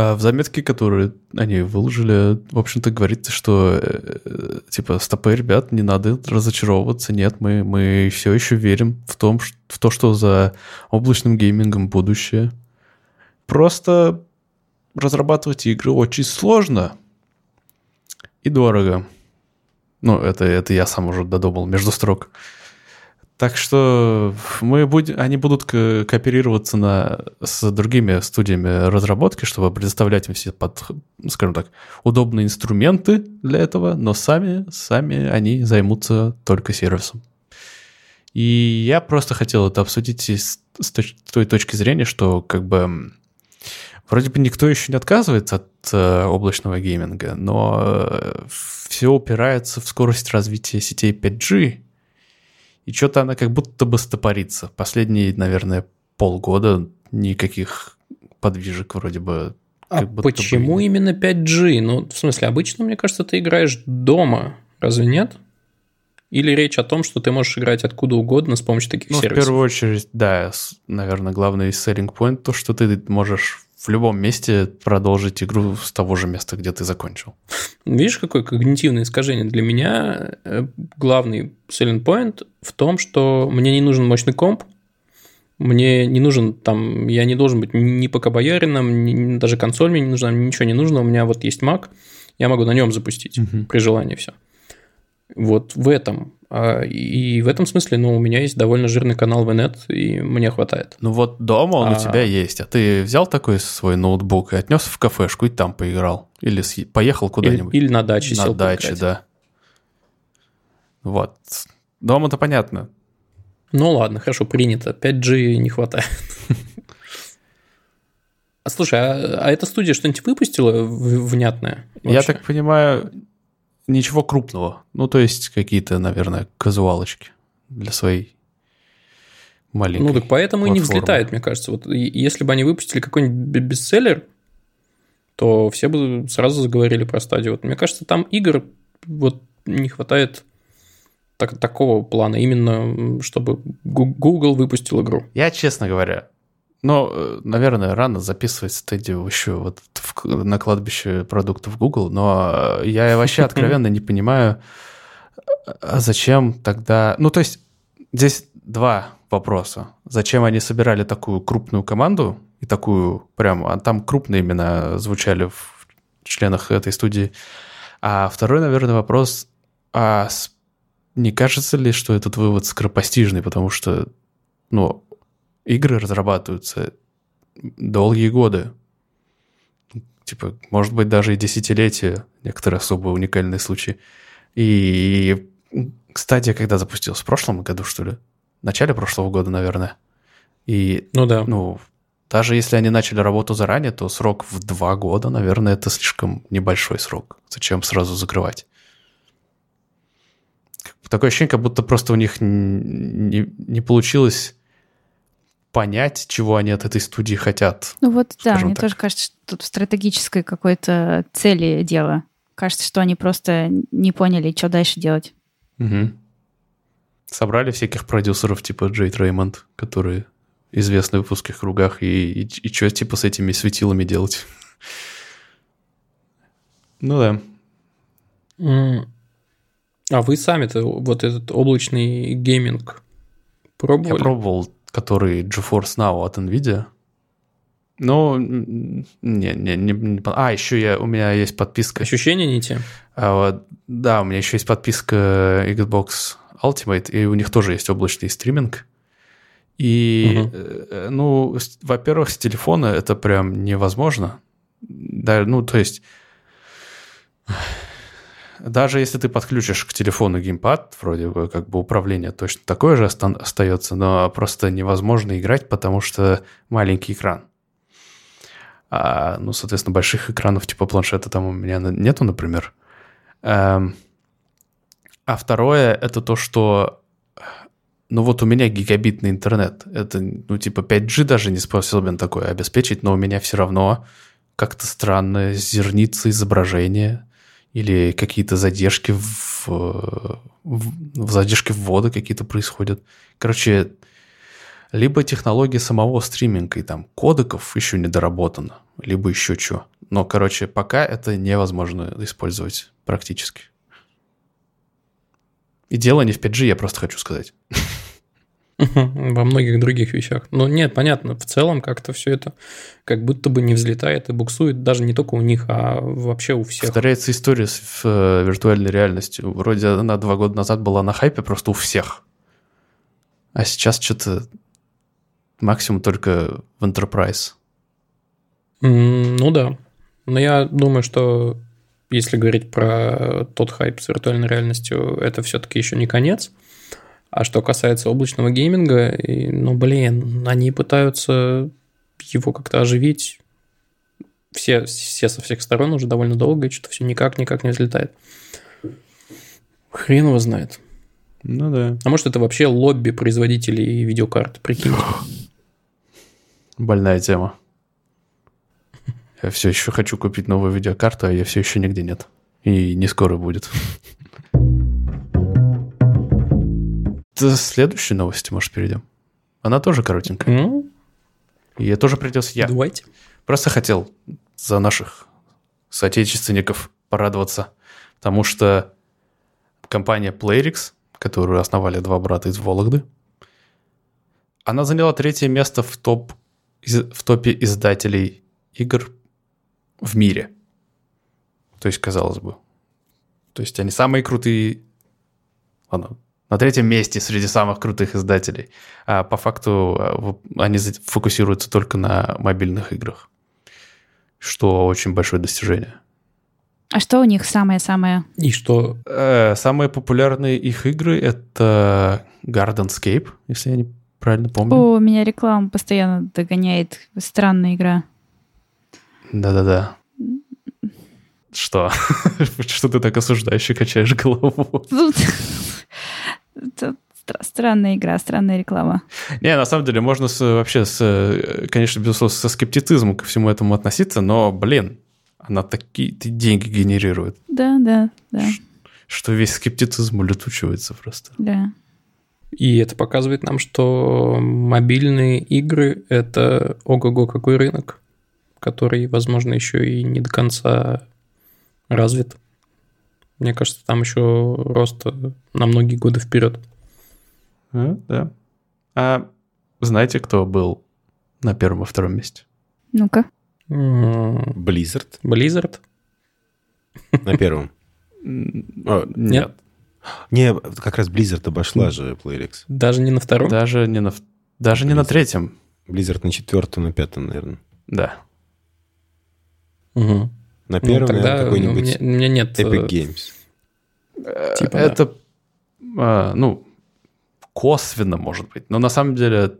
А в заметке, которую они выложили, в общем-то, говорится, что э, типа, стопы, ребят, не надо разочаровываться, нет, мы, мы все еще верим в, том, в то, что за облачным геймингом будущее. Просто разрабатывать игры очень сложно и дорого. Ну, это, это я сам уже додумал между строк. Так что мы будем, они будут ко- кооперироваться на, с другими студиями разработки, чтобы предоставлять им все под, скажем так, удобные инструменты для этого, но сами, сами они займутся только сервисом. И я просто хотел это обсудить из- с точ- той точки зрения, что как бы вроде бы никто еще не отказывается от э, облачного гейминга, но все упирается в скорость развития сетей 5G, и что-то она как будто бы стопорится. Последние, наверное, полгода никаких подвижек вроде бы А бы почему и- именно 5G? Ну, в смысле, обычно, мне кажется, ты играешь дома. Разве нет? Или речь о том, что ты можешь играть откуда угодно с помощью таких Ну, в сервисов? первую очередь, да, наверное, главный selling point то, что ты можешь в любом месте продолжить игру с того же места, где ты закончил. Видишь, какое когнитивное искажение? Для меня э, главный selling point в том, что мне не нужен мощный комп, мне не нужен там, я не должен быть ни ПК-боярином, ни- даже консоль мне не нужна, ничего не нужно, у меня вот есть Mac, я могу на нем запустить Мгм. при желании все. Вот в этом. А, И в этом смысле, ну, у меня есть довольно жирный канал VNet, и мне хватает. Ну вот дома он А- у тебя есть, а ты взял такой свой ноутбук и отнес в кафешку и там поиграл. Или съ- поехал Или, куда-нибудь. или на даче На сел даче, поиграть. да. Вот. Дома-то понятно. Ну ладно, хорошо, принято. 5G не хватает. А слушай, а, а эта студия что-нибудь выпустила внятное? Я вообще? так понимаю, ничего крупного. Ну, то есть какие-то, наверное, казуалочки для своей маленькой Ну так поэтому и не платформы. взлетает, мне кажется. Вот если бы они выпустили какой-нибудь бестселлер, то все бы сразу заговорили про стадию. Вот, мне кажется, там игр вот не хватает так, такого плана, именно чтобы Google выпустил игру. Я, честно говоря, ну, э, наверное, рано записывать стадию еще вот в, на кладбище продуктов Google, но э, я вообще откровенно не понимаю, а зачем тогда... Ну, то есть здесь два вопроса. Зачем они собирали такую крупную команду и такую прям... А там крупные имена звучали в членах этой студии. А второй, наверное, вопрос, а не кажется ли, что этот вывод скоропостижный, потому что, ну, игры разрабатываются долгие годы. Типа, может быть, даже и десятилетия, некоторые особо уникальные случаи. И стадия когда запустилась? В прошлом году, что ли? В начале прошлого года, наверное. И, ну да. Ну, даже если они начали работу заранее, то срок в два года, наверное, это слишком небольшой срок. Зачем сразу закрывать? Такое ощущение, как будто просто у них не, не получилось понять, чего они от этой студии хотят. Ну вот да, мне так. тоже кажется, что тут в стратегической какой-то цели дело. Кажется, что они просто не поняли, что дальше делать. Угу. Собрали всяких продюсеров типа Джейд Реймонд, которые известны в узких кругах, и, и, и что типа с этими светилами делать? ну да. А вы сами-то вот этот облачный гейминг пробовали? Я пробовал, который GeForce Now от NVIDIA. Ну, не, не, не, не... А, еще я, у меня есть подписка. Ощущения не те? А, вот, да, у меня еще есть подписка Xbox Ultimate, и у них тоже есть облачный стриминг. И, угу. ну, во-первых, с телефона это прям невозможно. Да, ну, то есть даже если ты подключишь к телефону геймпад, вроде бы как бы управление точно такое же остается, но просто невозможно играть, потому что маленький экран. А, ну, соответственно, больших экранов типа планшета там у меня нету, например. Эм, а второе — это то, что ну вот у меня гигабитный интернет. Это, ну, типа 5G даже не способен такое обеспечить, но у меня все равно как-то странно зернится изображение или какие-то задержки в, в, в задержки ввода какие-то происходят. Короче, либо технология самого стриминга и там кодеков еще не доработана, либо еще что. Но, короче, пока это невозможно использовать практически. И дело не в 5G, я просто хочу сказать. Во многих других вещах. Но нет, понятно, в целом как-то все это как будто бы не взлетает и буксует даже не только у них, а вообще у всех. Повторяется история с э, виртуальной реальностью. Вроде она два года назад была на хайпе просто у всех. А сейчас что-то максимум только в Enterprise. ну да. Но я думаю, что если говорить про тот хайп с виртуальной реальностью, это все-таки еще не конец. А что касается облачного гейминга, ну, блин, они пытаются его как-то оживить. Все, все со всех сторон уже довольно долго, и что-то все никак-никак не взлетает. Хрен его знает. Ну да. А может, это вообще лобби производителей видеокарт, прикиньте. Больная тема. Я все еще хочу купить новую видеокарту, а я все еще нигде нет. И не скоро будет. следующей новости, может, перейдем? Она тоже коротенькая. Mm. И тоже придется я. Давайте. Просто хотел за наших соотечественников порадоваться, потому что компания Playrix, которую основали два брата из Вологды, она заняла третье место в, топ, в топе издателей игр в мире. То есть, казалось бы. То есть, они самые крутые... Ладно, на третьем месте среди самых крутых издателей. А по факту а, они фокусируются только на мобильных играх, что очень большое достижение. А что у них самое-самое? И что? Э, самые популярные их игры — это Gardenscape, если я не правильно помню. О, меня реклама постоянно догоняет. Странная игра. Да-да-да. Что? Что ты так осуждающе качаешь голову? Это странная игра, странная реклама. Не, на самом деле, можно с, вообще, с, конечно, безусловно, со скептицизмом ко всему этому относиться, но, блин, Она такие деньги генерирует, Да, да, да, что весь скептицизм улетучивается просто. да. И это показывает нам, что мобильные игры – это ого-го какой рынок, который, возможно, еще и не до конца развит. Мне кажется, там еще рост на многие годы вперед. А, да. А знаете, кто был на первом и втором месте? Ну-ка. Blizzard Blizzard? на первом. А, Нет. Не, как раз Blizzard обошла же PlayRX. Даже не на втором? Даже не на, даже не на Blizzard. третьем. Blizzard на четвертом, на пятом, наверное. Да. Мгм. На Ну, первом, тогда наверное, у какой-нибудь меня, у меня нет... Epic э, Games. Типа, да. Это, а, ну, косвенно, может быть. Но на самом деле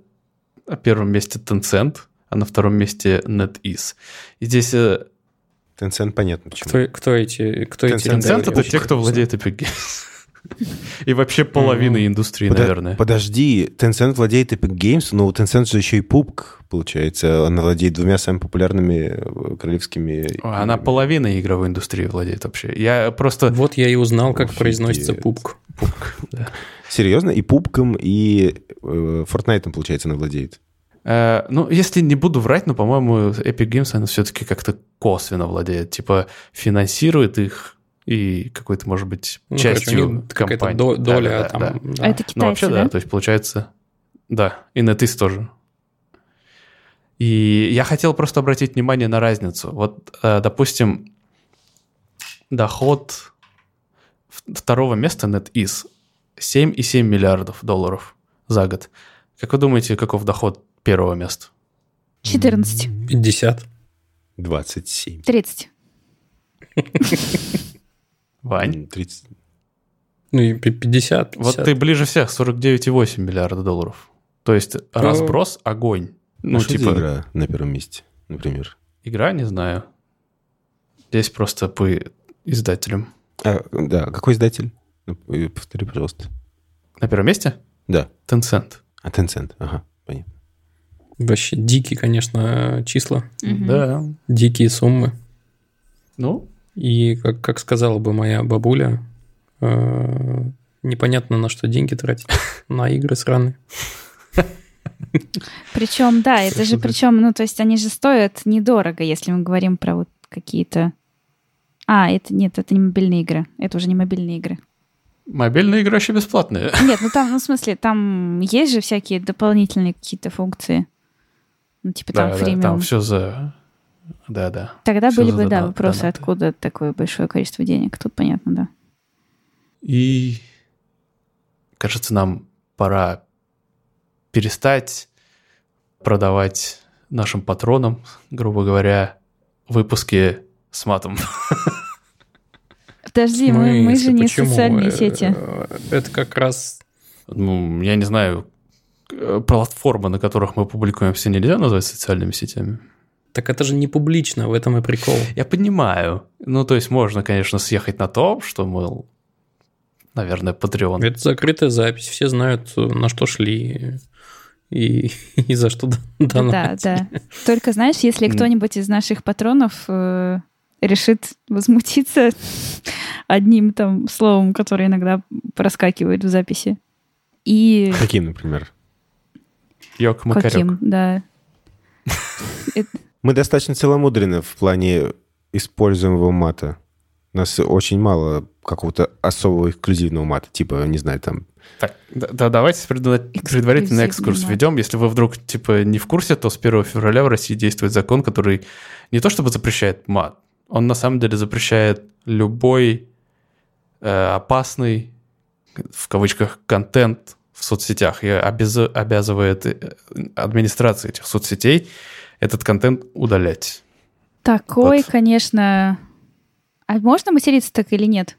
на первом месте Tencent, а на втором месте NetEase. И здесь э, Tencent понятно почему. Кто, кто эти... Кто эти Tencent Tencent ребята? это те, кто владеет Epic Games. И вообще половина индустрии, Подо- наверное. Подожди, Tencent владеет Epic Games, но у Tencent же еще и PUBG, получается. Она владеет двумя самыми популярными э, королевскими... Она половина игровой индустрии владеет вообще. Я просто... Вот я и узнал, как Офигеть. произносится пупк. Да. Серьезно? И PUBG, и э, Fortnite, получается, она владеет. Э, ну, если не буду врать, но, по-моему, Epic Games, она все-таки как-то косвенно владеет. Типа, финансирует их и какой-то, может быть, Ну, частью компании. до- доля Да-да-да, там... да. да. А это Ну, вообще, китайцы, да, да? то есть, получается... Да, и NetEase тоже. И я хотел просто обратить внимание на разницу. Вот, э, допустим, доход второго места NetEase 7,7 миллиардов долларов за год. Как вы думаете, каков доход первого места? 14. 50. 27. 30. Вань? М, 30. Ну и пи- 50. 50. Вот ты ближе всех, 49,8 миллиарда долларов. То есть разброс огонь. Ну, А за типа, игра на первом месте, например? игра, не знаю. Здесь просто по издателям. А, да, какой издатель? Ну, Повтори, пожалуйста. На первом месте Да. Tencent. А, Tencent. Ага, понятно. Вообще дикие, конечно, числа. Мгм. Да. Дикие суммы. Ну, И, как, как сказала бы моя бабуля, э, непонятно на что деньги тратить. На игры сраные. Причем, да, это же причем, ну, то есть они же стоят недорого, если мы говорим про вот какие-то... А, это нет, это не мобильные игры. Это уже не мобильные игры. мобильные игры вообще бесплатные. Нет, ну там, ну, в смысле, там есть же всякие дополнительные какие-то функции. Ну, типа там Да, да, фримиум. там все за... Да, да. Тогда всё были бы, да, вопросы, донаты. откуда такое большое количество денег. Тут понятно, да. И кажется, нам пора перестать продавать нашим патронам, грубо говоря, выпуски с матом. Подожди, мы, мы же не почему? социальные сети. Это как раз... Ну, я не знаю, э, платформы, на которых мы публикуем все, нельзя назвать социальными сетями. Так это же не публично, в этом и прикол. Я понимаю. Ну, то есть можно, конечно, съехать на то, что, мол, наверное, Patreon. Это закрытая запись, все знают, на что шли и, и за что Да, донатить. да. Только знаешь, если кто-нибудь из наших патронов э, решит возмутиться одним там словом, которое иногда проскакивает в записи. И Каким, например? Йок Макарек. каким, да. Мы достаточно целомудрены в плане используемого мата. У нас очень мало какого-то особого эксклюзивного мата. Типа, не знаю, там... Так, да, да, давайте предварительно- предварительный экскурс введем. Если вы вдруг типа не в курсе, то с 1 февраля в России действует закон, который не то чтобы запрещает мат, он на самом деле запрещает любой э, опасный, в кавычках, контент в соцсетях и обяз- обязывает э, администрации этих соцсетей этот контент удалять. Такой, Вот. конечно... А можно материться так или нет?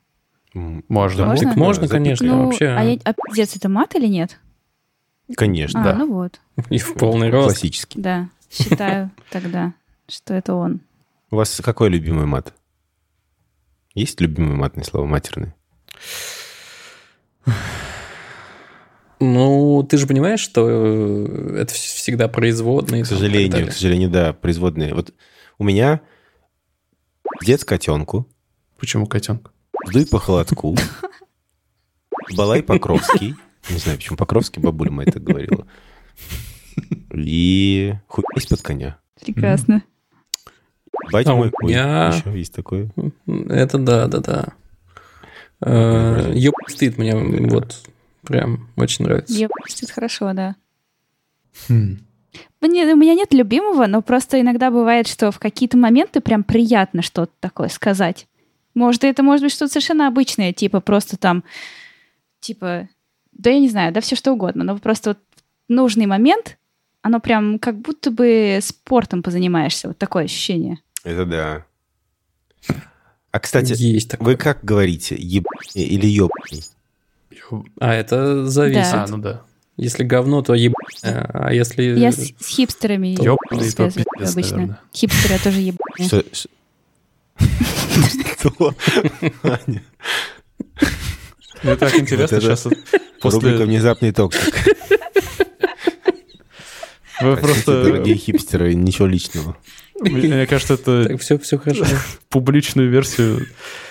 Можно. Можно? Так можно, конечно, ну, вообще. а, я, а пиздец, это мат или нет? Конечно, А, Да. ну вот, И в полный рост. классический. да. Считаю тогда, что это он. У вас какой любимый мат? Есть любимый матное слово матерное? Ну, ты же понимаешь, что э, это вс- всегда производные. К сожалению, к сожалению, да, производные. Вот у меня Дец котенку, Почему котенок? Дуй по холодку, Балай Покровский. Не знаю, почему Покровский, бабуля моя так говорила. И хуй из-под коня. Прекрасно. Батя А у мой хуй. меня- Еще есть такое. Это да, да, да. Э, Ёб стыд мне вот прям очень нравится. Это хорошо, да. Хм. Мне- у меня нет любимого, но просто иногда бывает, что в какие-то моменты прям приятно что-то такое сказать. Может, это может быть что-то совершенно обычное, типа просто там, типа, да я не знаю, да все что угодно, но просто вот в нужный момент, оно прям как будто бы спортом позанимаешься, вот такое ощущение. Это да. А, кстати, Есть такое. вы как говорите? Еб или ёб? А это зависит. А, ну да. Если говно, то еб... А если... Я с, с хипстерами то связываю пиздец, обычно. наверное. Хипстеры тоже ебаные. Что? Что? Мне так интересно сейчас. Рубрика После... «Внезапный токсик». Вы просто... дорогие хипстеры, ничего личного. Мне мне кажется, это Так, все, все хорошо. публичную версию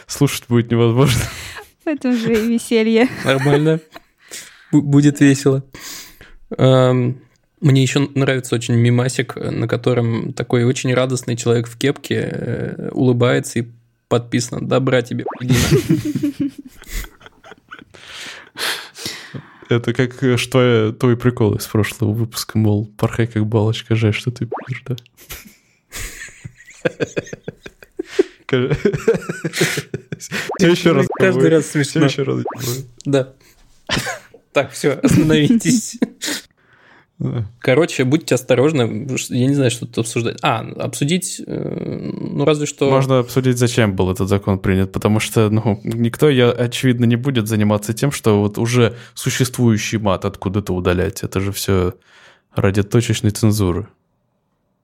слушать будет невозможно. В этом же и веселье. Нормально. Бу- Будет весело. Эм, Мне еще нравится очень мимасик, на котором такой очень радостный человек в кепке э, улыбается и подписано «Добра тебе, Дина». Это как э, что твой прикол из прошлого выпуска, мол, порхай как балочка, жаль, что ты пьешь, да? Все еще раз. Каждый раз Все смешно. еще раз. Да. Так, все, остановитесь. Короче, будьте осторожны. Я не знаю, что тут обсуждать. А, обсудить, э, ну разве что... Можно обсудить, зачем был этот закон принят, потому что ну, никто, я, очевидно, не будет заниматься тем, что вот уже существующий мат откуда-то удалять. Это же все ради точечной цензуры.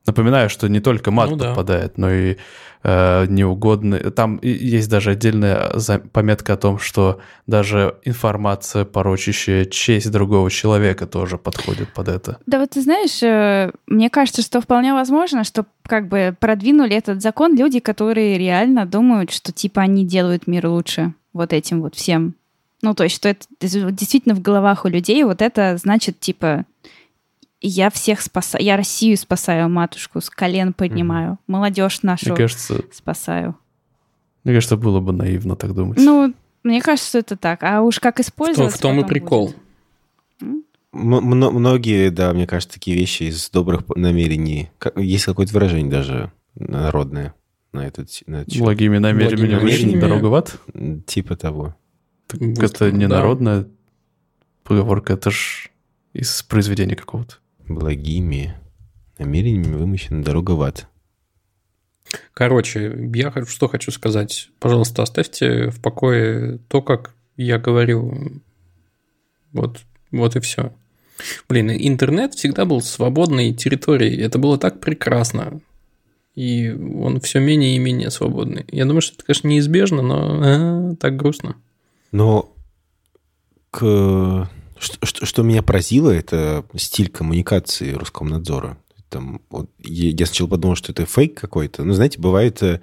Напоминаю, что не только мат Ну да. подпадает, но и э, неугодный. Там есть даже отдельная пометка о том, что даже информация, порочащая честь другого человека, тоже подходит под это. Да вот ты знаешь, э, мне кажется, что вполне возможно, что как бы продвинули этот закон люди, которые реально думают, что типа они делают мир лучше вот этим вот всем. Ну, то есть, что это действительно в головах у людей вот это значит, типа, я всех спасаю, я Россию спасаю, матушку, с колен поднимаю, молодежь нашу Мне кажется, спасаю. мне кажется, было бы наивно так думать. Ну, мне кажется, что это так. А уж как В том, использовать в том и прикол. М- мно- Многие, да, мне кажется, такие вещи из добрых намерений. Есть какое-то выражение даже народное на этот, на этот счет. Благими намерениями вышли дорога в ад? Типа того. Так Вот, это не да. народная поговорка, это ж из произведения какого-то. Благими намерениями вымощена дорога в ад. Короче, я что хочу сказать. Пожалуйста, оставьте в покое то, как я говорю. Вот, вот и все. Блин, интернет всегда был свободной территорией. Это было так прекрасно. И он все менее и менее свободный. Я думаю, что это, конечно, неизбежно, но а, так грустно. Но к... что, что- что меня поразило, это стиль коммуникации Роскомнадзора. Там, вот, я сначала подумал, что это фейк какой-то. Ну, знаете, бывает э,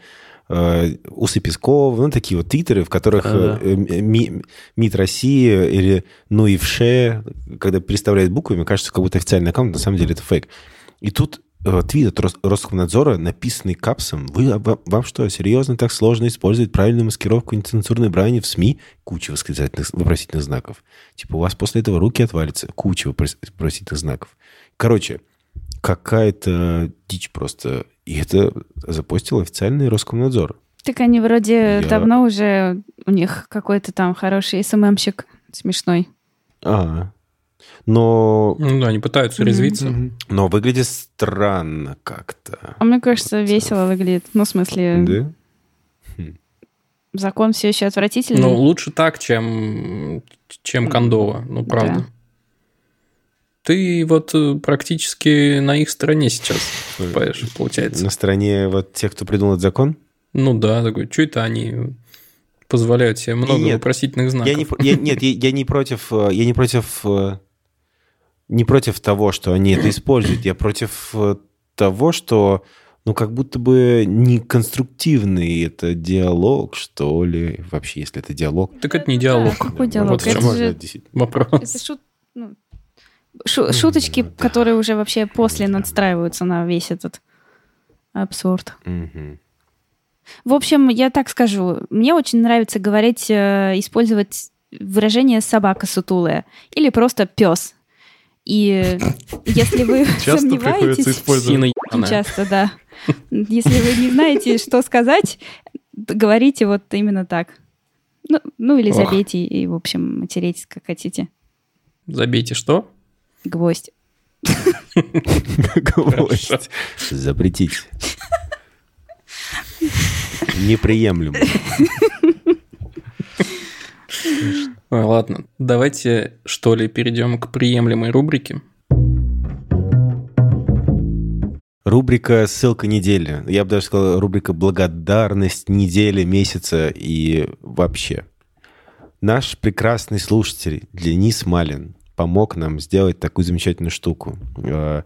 э, Усы Песков, ну, такие вот твиттеры, в которых Да-да. э, Ми- МИД России или ну и вше, когда переставляют буквами, кажется, как будто официальный аккаунт, на самом деле это фейк. И тут э, твит от Рос- Роскомнадзора, написанный капсом, вы, вам, вам что, серьезно так сложно использовать правильную маскировку нецензурной брани в СМИ? Куча восклицательных, вопросительных знаков. Типа, у вас после этого руки отвалятся. Куча вопрос- вопросительных знаков. Короче, какая-то дичь просто. И это запостил официальный Роскомнадзор. Так они вроде Я- давно уже, у них какой-то там хороший СММщик смешной. А, но, Ну да, они пытаются резвиться. но выглядит странно как-то. А мне кажется, Вот, весело выглядит. Ну, в смысле, Да? закон все еще отвратительный. Но лучше так, чем, чем Кондова, ну правда. Да. Ты вот э, практически на их стороне сейчас выступаешь, получается. На стороне вот тех, кто придумал этот закон? Ну да, такой, что это они позволяют себе много Нет, вопросительных знаков? Я не, я- нет, я, я не против, э, я не против, э, не против того, что они это используют. Я против э, того, что ну, как будто бы не конструктивный это диалог, что ли, вообще, если это диалог. Так это не диалог. Да, какой диалог? Вот в Это чем же- вопрос. Это шут- ну, шу- шуточки, да. которые уже вообще после надстраиваются на весь этот абсурд. Мгм. В общем, я так скажу, мне очень нравится говорить, э, использовать выражение «собака сутулая» или просто «пес». И если вы Часто сомневаетесь... использовать. Часто, да. Если вы не знаете, что сказать, говорите вот именно так. Ну, ну или Ох. забейте и, в общем, материтесь, как хотите. Забейте что? Гвоздь. Гвоздь. Запретить. Неприемлемо. Ой, ладно, давайте, что ли, перейдем к приемлемой рубрике. Рубрика «Ссылка недели». Я бы даже сказал, рубрика «Благодарность недели, месяца и вообще». Наш прекрасный слушатель Денис Малин помог нам сделать такую замечательную штуку. Э,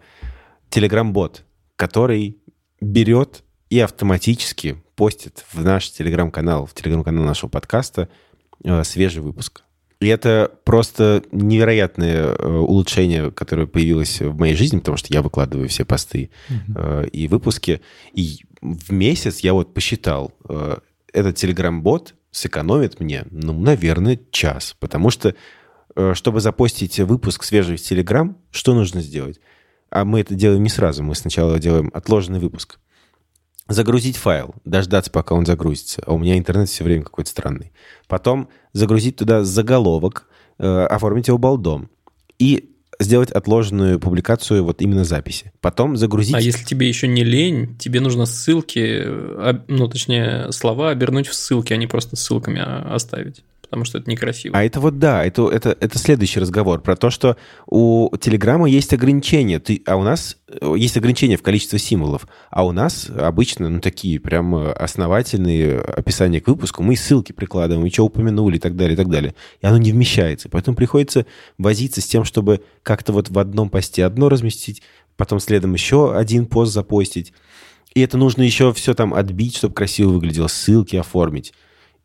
Телеграм-бот, который берет и автоматически постит в наш телеграм-канал, в телеграм-канал нашего подкаста свежий выпуск. И это просто невероятное э, улучшение, которое появилось в моей жизни, потому что я выкладываю все посты э, и выпуски. И в месяц я вот посчитал, э, этот телеграм-бот сэкономит мне, ну, наверное, час. Потому что, э, чтобы запостить выпуск свежий в Телеграм, что нужно сделать? А мы это делаем не сразу. Мы сначала делаем отложенный выпуск. Загрузить файл, дождаться, пока он загрузится. А у меня интернет все время какой-то странный. Потом загрузить туда заголовок, э, оформить его балдом. И сделать отложенную публикацию вот именно записи. Потом загрузить... А если тебе еще не лень, тебе нужно ссылки, э, ну, точнее, слова обернуть в ссылки, а не просто ссылками а, оставить. Потому что это некрасиво. А это вот да, это, это, это следующий разговор про то, что у Телеграма есть ограничения, ты, а у нас э, есть ограничения в количестве символов, а у нас обычно, ну, такие прям э, основательные описания к выпуску, мы ссылки прикладываем, и что упомянули, и так далее, и так далее. И оно не вмещается. Поэтому приходится возиться с тем, чтобы как-то вот в одном посте одно разместить, потом следом еще один пост запостить. И это нужно еще все там отбить, чтобы красиво выглядело, ссылки оформить.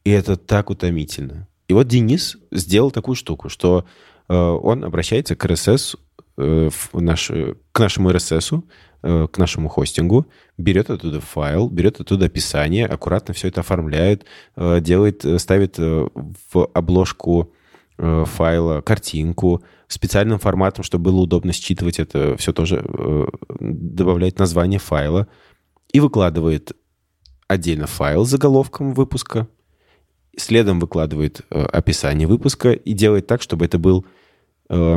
И это так утомительно. И вот Денис сделал такую штуку, что э, он обращается к RSS, э, в наш, э, к нашему RSS, э, к нашему хостингу, берет оттуда файл, берет оттуда описание, аккуратно все это оформляет, э, делает, э, ставит э, в обложку э, файла картинку специальным форматом, чтобы было удобно считывать это, все тоже э, добавляет название файла и выкладывает отдельно файл с заголовком выпуска, следом выкладывает э, описание выпуска и делает так, чтобы это был э,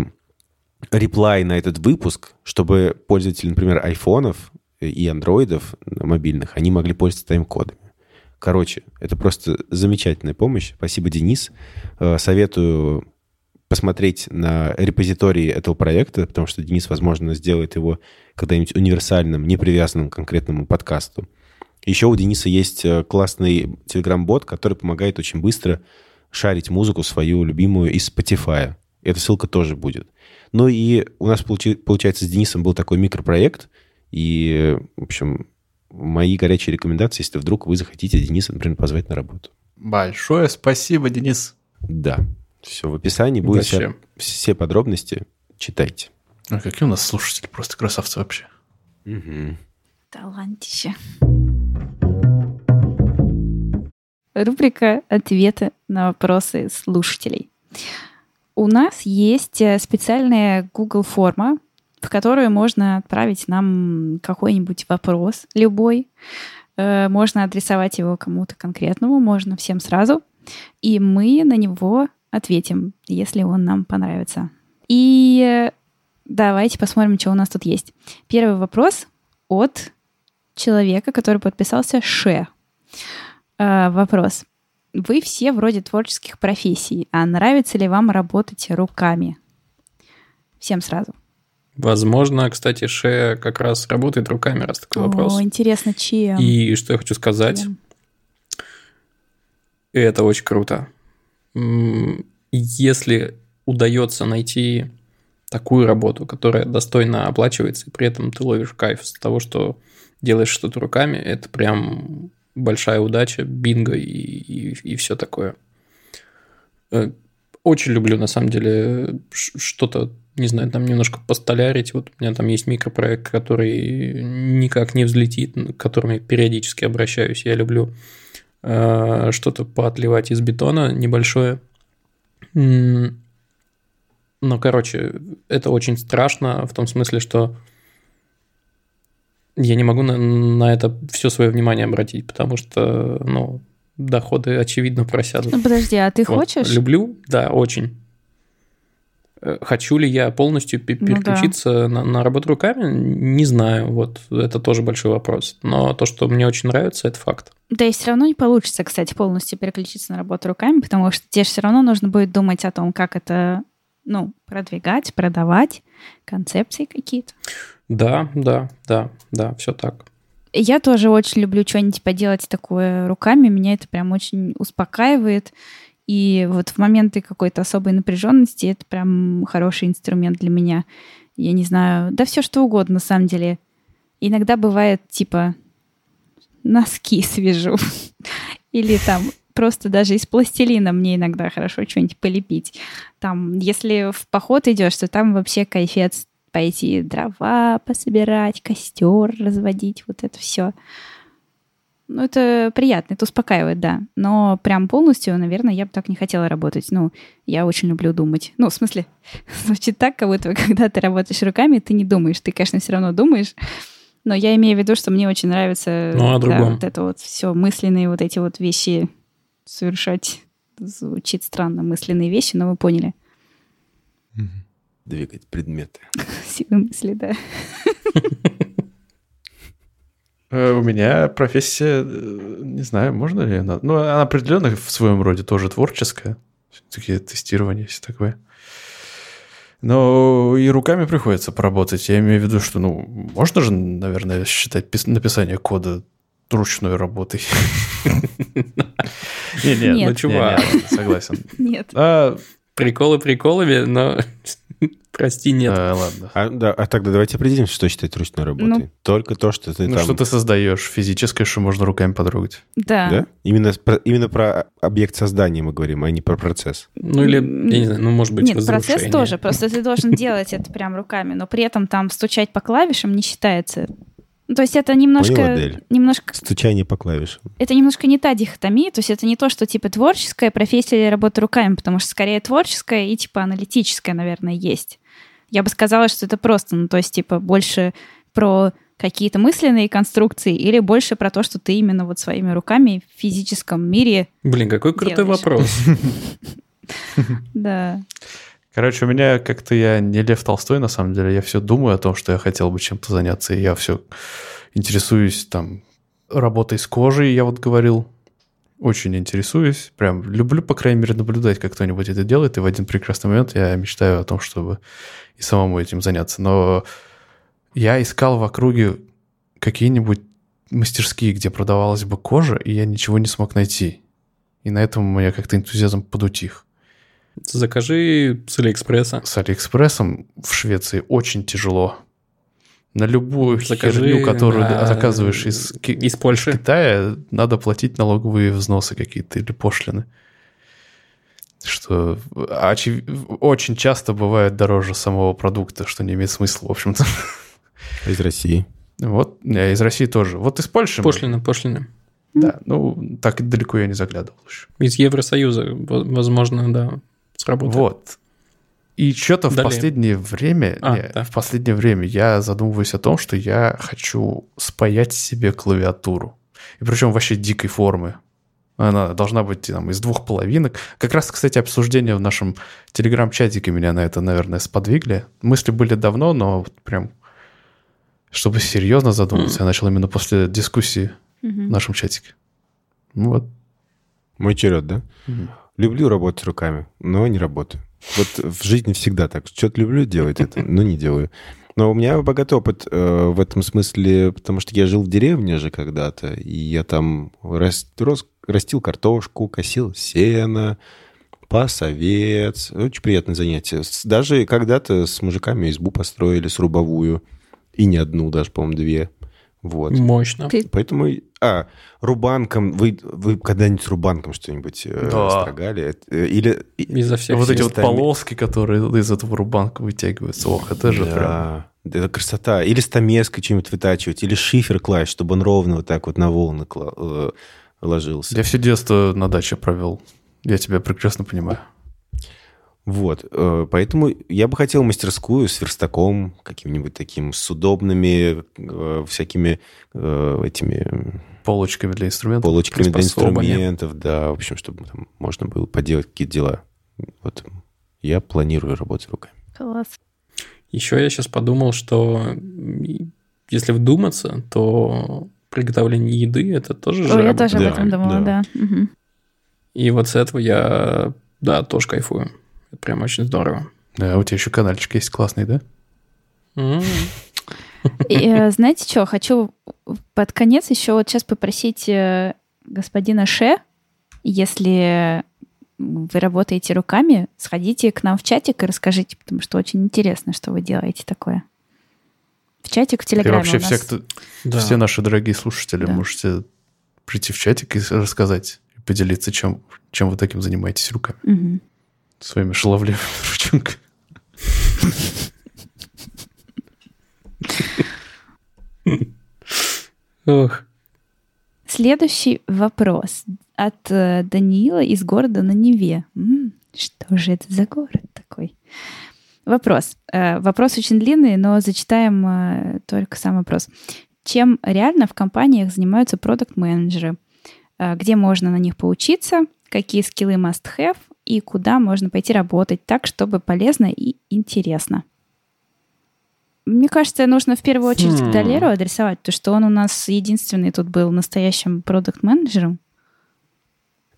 реплай на этот выпуск, чтобы пользователи, например, айфонов и андроидов мобильных, они могли пользоваться тайм-кодами. Короче, это просто замечательная помощь. Спасибо, Денис. Э, советую посмотреть на репозитории этого проекта, потому что Денис, возможно, сделает его когда-нибудь универсальным, не привязанным к конкретному подкасту. Еще у Дениса есть э, классный телеграм-бот, который помогает очень быстро шарить музыку свою любимую из Spotify. Эта ссылка тоже будет. Ну и у нас, получи- получается, с Денисом был такой микропроект. И, в общем, мои горячие рекомендации, если вдруг вы захотите Дениса, например, позвать на работу. Большое спасибо, Денис. Да. Все в описании будет вся- все подробности. Читайте. Ой, какие у нас слушатели, просто красавцы вообще. Мгм. Талантище. Рубрика «Ответы на вопросы слушателей». У нас есть э, специальная Google форма, в которую можно отправить нам какой-нибудь вопрос, любой. Э, Можно адресовать его кому-то конкретному, можно всем сразу. И мы на него ответим, если он нам понравится. И э, давайте посмотрим, что у нас тут есть. Первый вопрос от человека, который подписался Ше. Э, вопрос. Вы все вроде творческих профессий, а нравится ли вам работать руками? Всем сразу. Возможно, кстати, Ше как раз работает руками, раз такой вопрос. О, интересно, чем? И что я хочу сказать, Чем? это очень круто. Если удается найти такую работу, которая достойно оплачивается, и при этом ты ловишь кайф с того, что делаешь что-то руками, это прям большая удача, бинго и, и, и все такое. Э, очень люблю, на самом деле, что-то, не знаю, там немножко постолярить. Вот у меня там есть микропроект, который никак не взлетит, к которому я периодически обращаюсь. Я люблю э, что-то поотливать из бетона небольшое. Но, короче, это очень страшно в том смысле, что я не могу на, на это все свое внимание обратить, потому что, ну, доходы, очевидно, просядут. Ну, подожди, а ты вот. хочешь? Люблю, да, очень. Э, хочу ли я полностью переключиться ну, да. на, на работу руками? Не знаю. Вот это тоже большой вопрос. Но то, что мне очень нравится, это факт. Да и все равно не получится, кстати, полностью переключиться на работу руками, потому что тебе все равно нужно будет думать о том, как это ну, продвигать, продавать, концепции какие-то. Да, да, да, да, все так. Я тоже очень люблю что-нибудь поделать такое руками. Меня это прям очень успокаивает. И вот в моменты какой-то особой напряженности это прям хороший инструмент для меня. Я не знаю, да все что угодно на самом деле. Иногда бывает типа носки свяжу. Или там просто даже из пластилина мне иногда хорошо что-нибудь полепить. Там, если в поход идешь, то там вообще кайфец пойти дрова пособирать, костер разводить, вот это все. Ну, это приятно, это успокаивает, да. Но прям полностью, наверное, я бы так не хотела работать. Ну, я очень люблю думать. Ну, в смысле, звучит так, как будто когда ты работаешь руками, ты не думаешь. Ты, конечно, все равно думаешь. Но я имею в виду, что мне очень нравится ну, а да, вот это вот все мысленные вот эти вот вещи совершать. Звучит странно, мысленные вещи, но вы поняли. Двигать предметы. Силы мысли, да. Э, у меня профессия, э, не знаю, можно ли она... Ну, она определенно в своем роде тоже творческая. Такие тестирования, все такое. Но и руками приходится поработать. Я имею в виду, что, ну, можно же, наверное, считать написание кода ручной работой. Не, не, ну, чувак, согласен. Нет. А, Приколы приколами, но Прости, нет. А, ладно. А, да, а тогда давайте определим, что считать ручной работой. Ну, Только то, что ты ну, там... что ты создаешь физическое, что можно руками потрогать. Да. Да? Именно, про, именно про объект создания мы говорим, а не про процесс. Ну или, я не знаю, ну может быть Нет, процесс тоже, просто ты должен делать это прям руками, но при этом там стучать по клавишам не считается. То есть это немножко... Поняла, немножко Стучание по клавишам. Это немножко не та дихотомия, то есть это не то, что типа творческая профессия или работа руками, потому что скорее творческая и типа аналитическая, наверное, есть. Я бы сказала, что это просто, ну, то есть, типа, больше про какие-то мысленные конструкции или больше про то, что ты именно вот своими руками в физическом мире Блин, какой крутой вопрос. Да. Короче, у меня как-то я не Лев Толстой, на самом деле. Я все думаю о том, что я хотел бы чем-то заняться. И я все интересуюсь там работой с кожей, я вот говорил. Очень интересуюсь. Прям люблю, по крайней мере, наблюдать, как кто-нибудь это делает. И в один прекрасный момент я мечтаю о том, чтобы и самому этим заняться. Но я искал в округе какие-нибудь мастерские, где продавалась бы кожа, и я ничего не смог найти. И на этом у меня как-то энтузиазм подутих. Закажи с Алиэкспресса. С Алиэкспрессом в Швеции очень тяжело. На любую Закажи, херню, которую а, заказываешь из, из Польши. Китая, надо платить налоговые взносы какие-то или пошлины что очев... очень часто бывает дороже самого продукта, что не имеет смысла, в общем-то. Из России. Вот, из России тоже. Вот из Польши. Пошлины, пошлины. Да, ну, так далеко я не заглядывал еще. Из Евросоюза, возможно, да, сработает. Вот. И что-то в последнее время, а, не, да. в последнее время я задумываюсь о том, что я хочу спаять себе клавиатуру. И причем вообще дикой формы. Она должна быть там, из двух половинок. Как раз, кстати, обсуждение в нашем телеграм-чатике меня на это, наверное, сподвигли. Мысли были давно, но вот прям, чтобы серьезно задуматься, mm. я начал именно после дискуссии mm-hmm. в нашем чатике. Ну вот. Мой черед, да? Mm-hmm. Люблю работать руками, но не работаю. Вот в жизни всегда так. Что-то люблю делать это, но не делаю. Но у меня богатый опыт э, в этом смысле, потому что я жил в деревне же когда-то, и я там рос, рос, растил картошку, косил сено, пасовец. Очень приятное занятие. Даже когда-то с мужиками избу построили с рубовую. И не одну, даже, по-моему, две. Вот. Мощно. Ты- Поэтому... А, рубанком... Вы, вы когда-нибудь рубанком что-нибудь э, Да. строгали? Это- Или... Изо всех вот эти вот полоски, которые из этого рубанка вытягиваются. Ох, это же прям... да. Это красота. Или стамеской что-нибудь вытачивать, или шифер класть, чтобы он ровно вот так вот на волны кла- э, ложился. Я все детство на даче провел. Я тебя прекрасно понимаю. Вот, э, поэтому я бы хотел мастерскую с верстаком, каким-нибудь таким, с удобными э, всякими э, этими Полочками для инструментов. полочками для инструментов, да, в общем, чтобы там можно было поделать какие-то дела. Вот я планирую работать руками. Класс. Еще я сейчас подумал, что если вдуматься, то приготовление еды это тоже же я работа. тоже об Да, этом думала, да. да. И вот с этого я, да, тоже кайфую. Это прям очень здорово. Да, у тебя еще каналчик есть классный, да? М. И, э, знаете что, хочу под конец еще вот сейчас попросить э, господина Ше, если вы работаете руками, сходите к нам в чатик и расскажите, потому что очень интересно, что вы делаете такое. В чатик в И Телеграме вообще у нас. все, кто, Да. все наши дорогие слушатели Да. можете прийти в чатик и рассказать, и поделиться, чем, чем вы таким занимаетесь руками. Мгм. Своими шаловливыми ручонками. Ох, Следующий вопрос от э, Даниила из города на Неве. Что же это за город такой? Вопрос. Э, вопрос очень длинный, но зачитаем э, только сам вопрос. Чем реально в компаниях занимаются продукт-менеджеры? Где можно на них поучиться? Какие скиллы must-have? И куда можно пойти работать так, чтобы полезно и интересно? Мне кажется, нужно в первую очередь Хм. к Долеру адресовать, то что он у нас единственный тут был настоящим продукт-менеджером.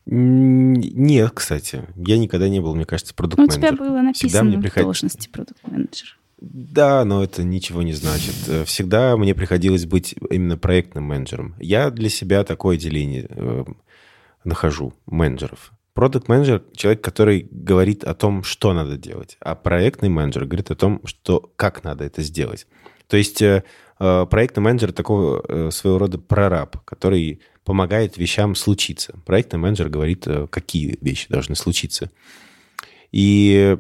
Нет, кстати, я никогда не был, мне кажется, Ну, у тебя продукт-менеджером. было Всегда написано мне в приход- должности продукт-менеджер. Да, но это ничего не значит. Э, Всегда мне приходилось быть именно проектным менеджером. Я для себя такое деление э, нахожу менеджеров. Продукт менеджер человек, который говорит о том, что надо делать, а проектный менеджер говорит о том, что как надо это сделать. То есть э, э, проектный менеджер такого э, своего рода прораб, который помогает вещам случиться. Проектный менеджер говорит, какие вещи должны случиться. И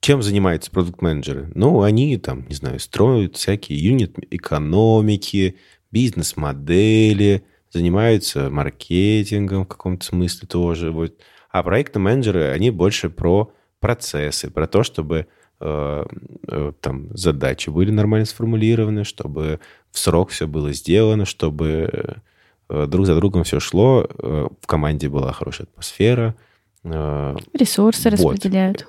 чем занимаются продукт-менеджеры? Ну, они там, не знаю, строят всякие юнит-экономики, бизнес-модели, занимаются маркетингом в каком-то смысле тоже. Вот. А проектные менеджеры, они больше про процессы, про то, чтобы э, э, там задачи были нормально сформулированы, чтобы в срок все было сделано, чтобы э, друг за другом все шло, э, в команде была хорошая атмосфера, э, Ресурсы Вот. распределяют.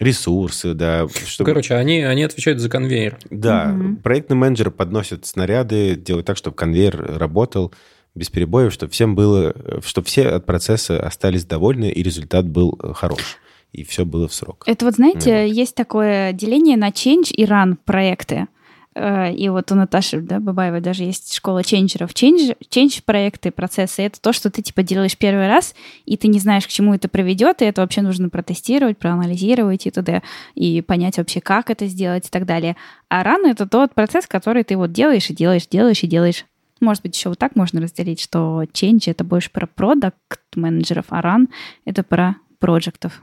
ресурсы, да. Чтобы... Короче, они, они отвечают за конвейер. Да, Мгм. проектный менеджер подносит снаряды, делает так, чтобы конвейер работал без перебоев, чтобы всем было, чтобы все от процесса остались довольны и результат был э, хорош и все было в срок. Это вот, знаете, Ну вот. есть такое деление на change и run проекты. Э, И вот у Наташи да, Бабаевой даже есть школа ченджеров. Change, change проекты, процессы — это то, что ты типа делаешь первый раз, и ты не знаешь, к чему это приведет, и это вообще нужно протестировать, проанализировать и т.д. и понять вообще, как это сделать и так далее. А run — это тот процесс, который ты вот делаешь и делаешь, делаешь и делаешь. Может быть, еще вот так можно разделить, что change — это больше про продукт менеджеров, а run — это про проектов.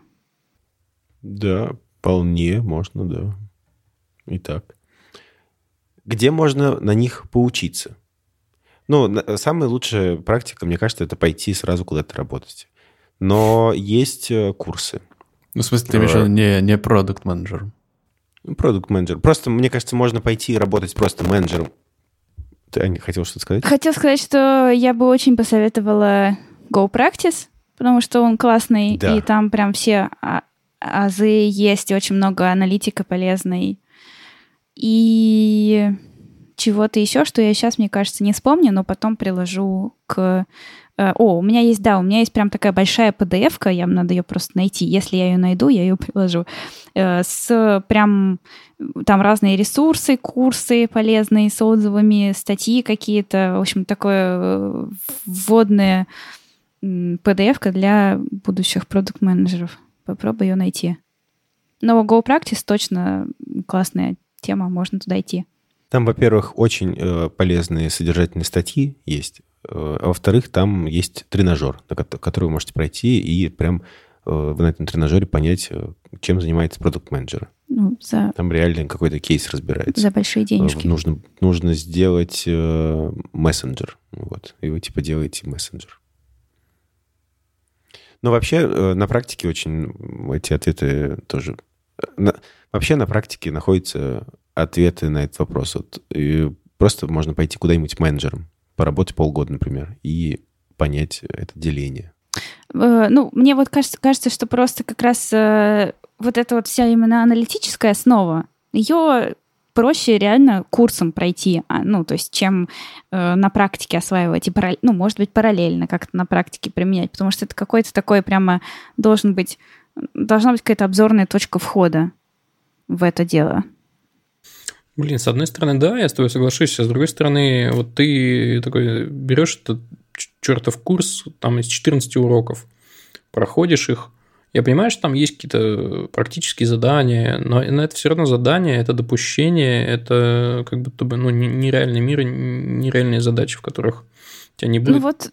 Да, вполне можно, да. Итак. Где можно на них поучиться? Ну, самая лучшая практика, мне кажется, это пойти сразу куда-то работать. Но есть э, курсы. Ну, в смысле, ты имеешь в виду не, не продукт менеджер Продукт менеджер. Просто, мне кажется, можно пойти работать просто менеджером. Ты, Аня, хотел что-то сказать? Хотел сказать, что я бы очень посоветовала Go Practice, потому что он классный, Да. и там прям все а- азы есть, и очень много аналитика полезной. И чего-то еще, что я сейчас, мне кажется, не вспомню, но потом приложу к... э, О, у меня есть, да, у меня есть прям такая большая PDF-ка, я надо ее просто найти. Если я ее найду, я ее приложу. Э, С прям там разные ресурсы, курсы полезные с отзывами, статьи какие-то. В общем, такое э, вводное PDF-ка для будущих продукт-менеджеров. Попробуй ее найти. Но Go Practice точно классная тема, можно туда идти. Там, во-первых, очень э, полезные содержательные статьи есть, а во-вторых, там есть тренажер, на который вы можете пройти и прям э, на этом тренажере понять, э, чем занимается продукт-менеджер. Ну, за... Там реально какой-то кейс разбирается. За большие денежки. Нужно, нужно сделать э, мессенджер. Вот. И вы типа делаете мессенджер. Но вообще э, на практике очень эти ответы тоже... На, вообще на практике находятся ответы на этот вопрос. Вот, и просто можно пойти куда-нибудь менеджером, поработать полгода, например, и понять это деление. Э, ну, мне вот кажется, кажется, что просто как раз э, вот эта вот вся именно аналитическая основа, ее проще реально курсом пройти, а, ну, то есть, чем э, на практике осваивать и, параллель, ну, может быть, параллельно как-то на практике применять, потому что это какой-то такой прямо должен быть, должна быть какая-то обзорная точка входа в это дело. Блин, с одной стороны, да, я с тобой соглашусь, а с другой стороны, вот ты такой берешь этот чертов курс, там из 14 уроков, проходишь их, я понимаю, что там есть какие-то практические задания, но это все равно задание, это допущение, это как будто бы ну, нереальный мир, нереальные задачи, в которых у тебя не будет ну, вот...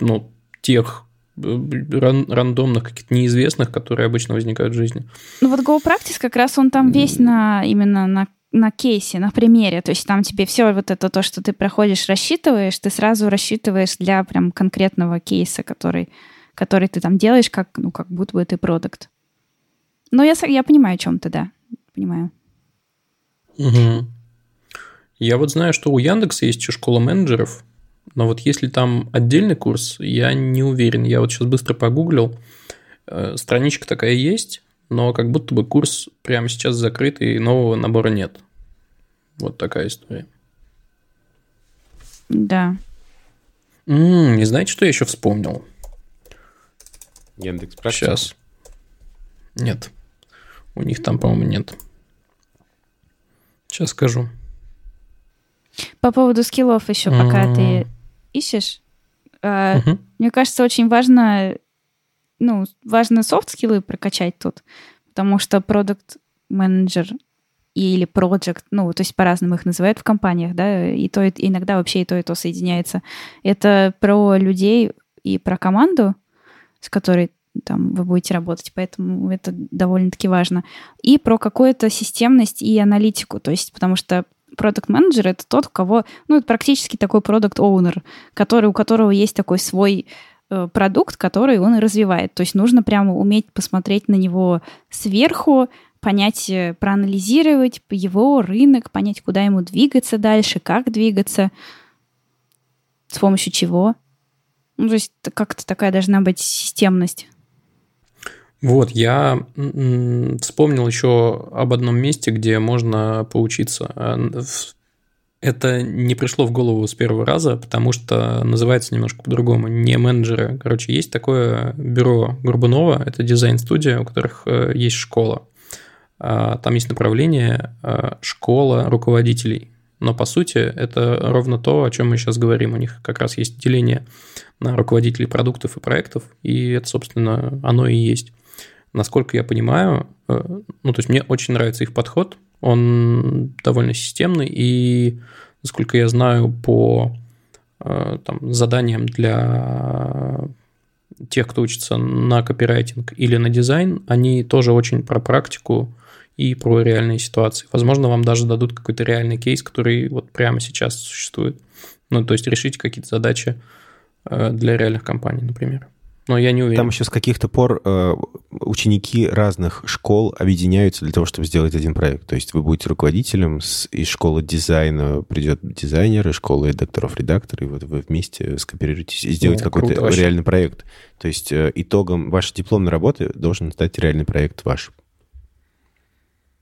ну, тех э, ран рандомных, каких-то неизвестных, которые обычно возникают в жизни. Ну вот Go Practice как раз он там весь на именно на на кейсе, на примере. То есть там тебе все вот это то, что ты проходишь, рассчитываешь, ты сразу рассчитываешь для прям конкретного кейса, который который ты там делаешь, как, ну, как будто бы ты продукт. Но я, я понимаю, о чем ты, да, понимаю. Угу. Я вот знаю, что у Яндекса есть еще школа менеджеров, но вот если там отдельный курс, я не уверен. Я вот сейчас быстро погуглил. Э, страничка такая есть, но как будто бы курс прямо сейчас закрыт и нового набора нет. Вот такая история. Да. М-м, и знаете, что я еще вспомнил? Яндекс Сейчас. Нет. У них там, по-моему, нет. Сейчас скажу. По поводу скиллов еще, пока ты ищешь. Э. Мне кажется, очень важно, ну, важно софт-скиллы прокачать тут, потому что продукт менеджер или project, ну, то есть по-разному их называют в компаниях, да, и то, и, иногда вообще и то, и то соединяется. Это про людей и про команду, с которой там вы будете работать, поэтому это довольно-таки важно. И про какую-то системность и аналитику, то есть потому что продукт менеджер это тот, у кого, ну, это практически такой продукт оунер который, у которого есть такой свой продукт, который он и развивает. То есть нужно прямо уметь посмотреть на него сверху, понять, э, проанализировать его рынок, понять, куда ему двигаться дальше, как двигаться, с помощью чего. Ну, то есть как-то такая должна быть системность. Вот, я вспомнил еще об одном месте, где можно поучиться. Это не пришло в голову с первого раза, потому что называется немножко по-другому. Не менеджеры. Короче, есть такое бюро Горбунова, это дизайн-студия, у которых э, есть школа. А, там есть направление э, школа руководителей. Но по сути это ровно то, о чем мы сейчас говорим. У них как раз есть деление на руководителей продуктов и проектов, и это, собственно, оно и есть. Насколько я понимаю, э, ну, то есть мне очень нравится их подход, он довольно системный, и, насколько я знаю, по э, там, заданиям для тех, кто учится на копирайтинг или на дизайн, они тоже очень про практику и про реальные ситуации. Возможно, вам даже дадут какой-то реальный кейс, который вот прямо сейчас существует. Ну, то есть решить какие-то задачи э, для реальных компаний, например. Но я не уверен. Там еще с каких-то пор э, ученики разных школ объединяются для того, чтобы сделать один проект. То есть вы будете руководителем, с, из школы дизайна придет дизайнер, из школы докторов редактор, и вот вы вместе скооперируетесь и сделать ну, какой-то реальный проект. То есть э, итогом вашей дипломной работы должен стать реальный проект ваш.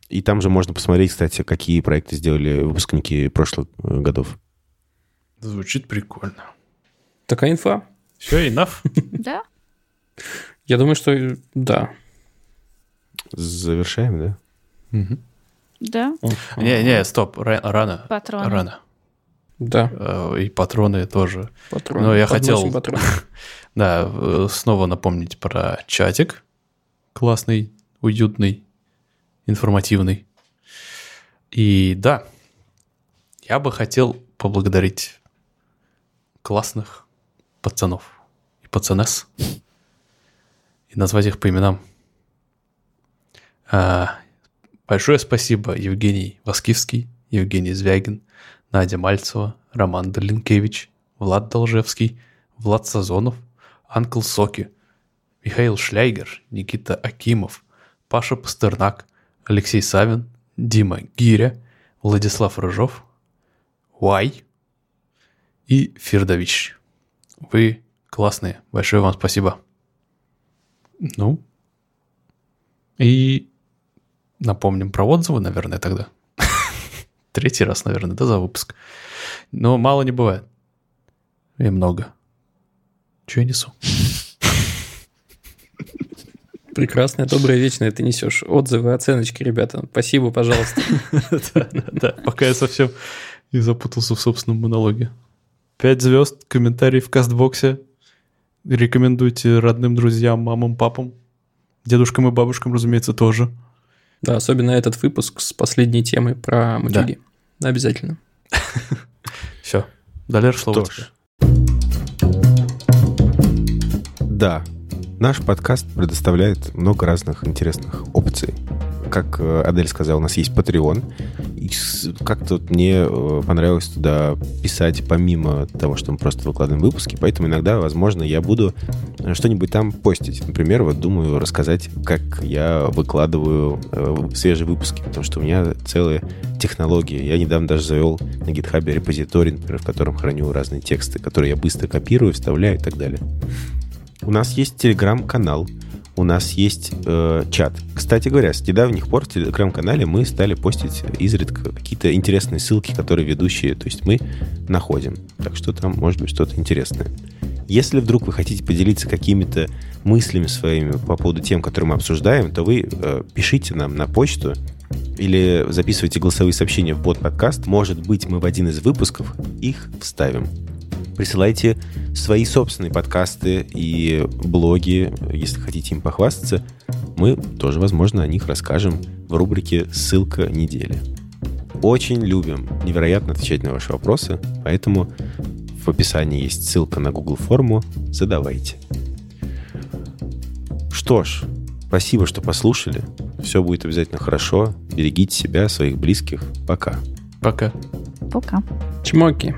И там же можно посмотреть, кстати, какие проекты сделали выпускники прошлых э, годов. Звучит прикольно. Такая инфа. Все, enough? Да. Я думаю, что да. Завершаем, да? Да. Не, не, стоп, рано. Патроны. Рано. Да. Э, и патроны тоже. Патроны. Но я Подносим хотел-. Да, э, снова напомнить про чатик. Классный, уютный, информативный. И да, я бы хотел поблагодарить классных пацанов и пацанес и назвать их по именам. А, большое спасибо Евгений Воскивский, Евгений Звягин, Надя Мальцева, Роман Долинкевич, Влад Должевский, Влад Сазонов, Анкл Соки, Михаил Шляйгер, Никита Акимов, Паша Пастернак, Алексей Савин, Дима Гиря, Владислав Рыжов, Уай и Фирдович. Вы классные. Большое вам спасибо. Ну, и напомним про отзывы, наверное, тогда. Третий раз, наверное, да, за выпуск. Но мало не бывает. И много. Че я несу? Прекрасное, доброе, вечное ты несешь. Отзывы, оценочки, ребята. Спасибо, пожалуйста. Да, да, да. Пока я совсем не запутался в собственном монологе. Пять звезд, комментарий в кастбоксе. Рекомендуйте родным, друзьям, мамам, папам. Дедушкам и бабушкам, разумеется, тоже. Да, особенно этот выпуск с последней темой про мутюги. Обязательно. Все. Далее слово. Да, наш подкаст предоставляет много разных интересных опций. Как э, Адель сказала, у нас есть Patreon. И как-то вот мне э, понравилось туда писать помимо того, что мы просто выкладываем выпуски. Поэтому иногда, возможно, я буду э, что-нибудь там постить. Например, вот думаю рассказать, как я выкладываю свежие выпуски. Потому что у меня целые технологии. Я недавно даже завел на GitHub репозиторий, например, в котором храню разные тексты, которые я быстро копирую, вставляю и так далее. У нас есть телеграм-канал, у нас есть э, чат. Кстати говоря, с недавних пор в телеграм-канале мы стали постить изредка какие-то интересные ссылки, которые ведущие, то есть мы находим. Так что там может быть что-то интересное. Если вдруг вы хотите поделиться какими-то мыслями своими по поводу тем, которые мы обсуждаем, то вы э, пишите нам на почту или записывайте голосовые сообщения в бот-подкаст. Может быть, мы в один из выпусков их вставим. Присылайте свои собственные подкасты и блоги, если хотите им похвастаться. Мы тоже, возможно, о них расскажем в рубрике «Ссылка недели». Очень любим невероятно отвечать на ваши вопросы, поэтому в описании есть ссылка на Google форму. Задавайте. Что ж, спасибо, что послушали. Все будет обязательно хорошо. Берегите себя, своих близких. Пока. Пока. Пока. Чмоки.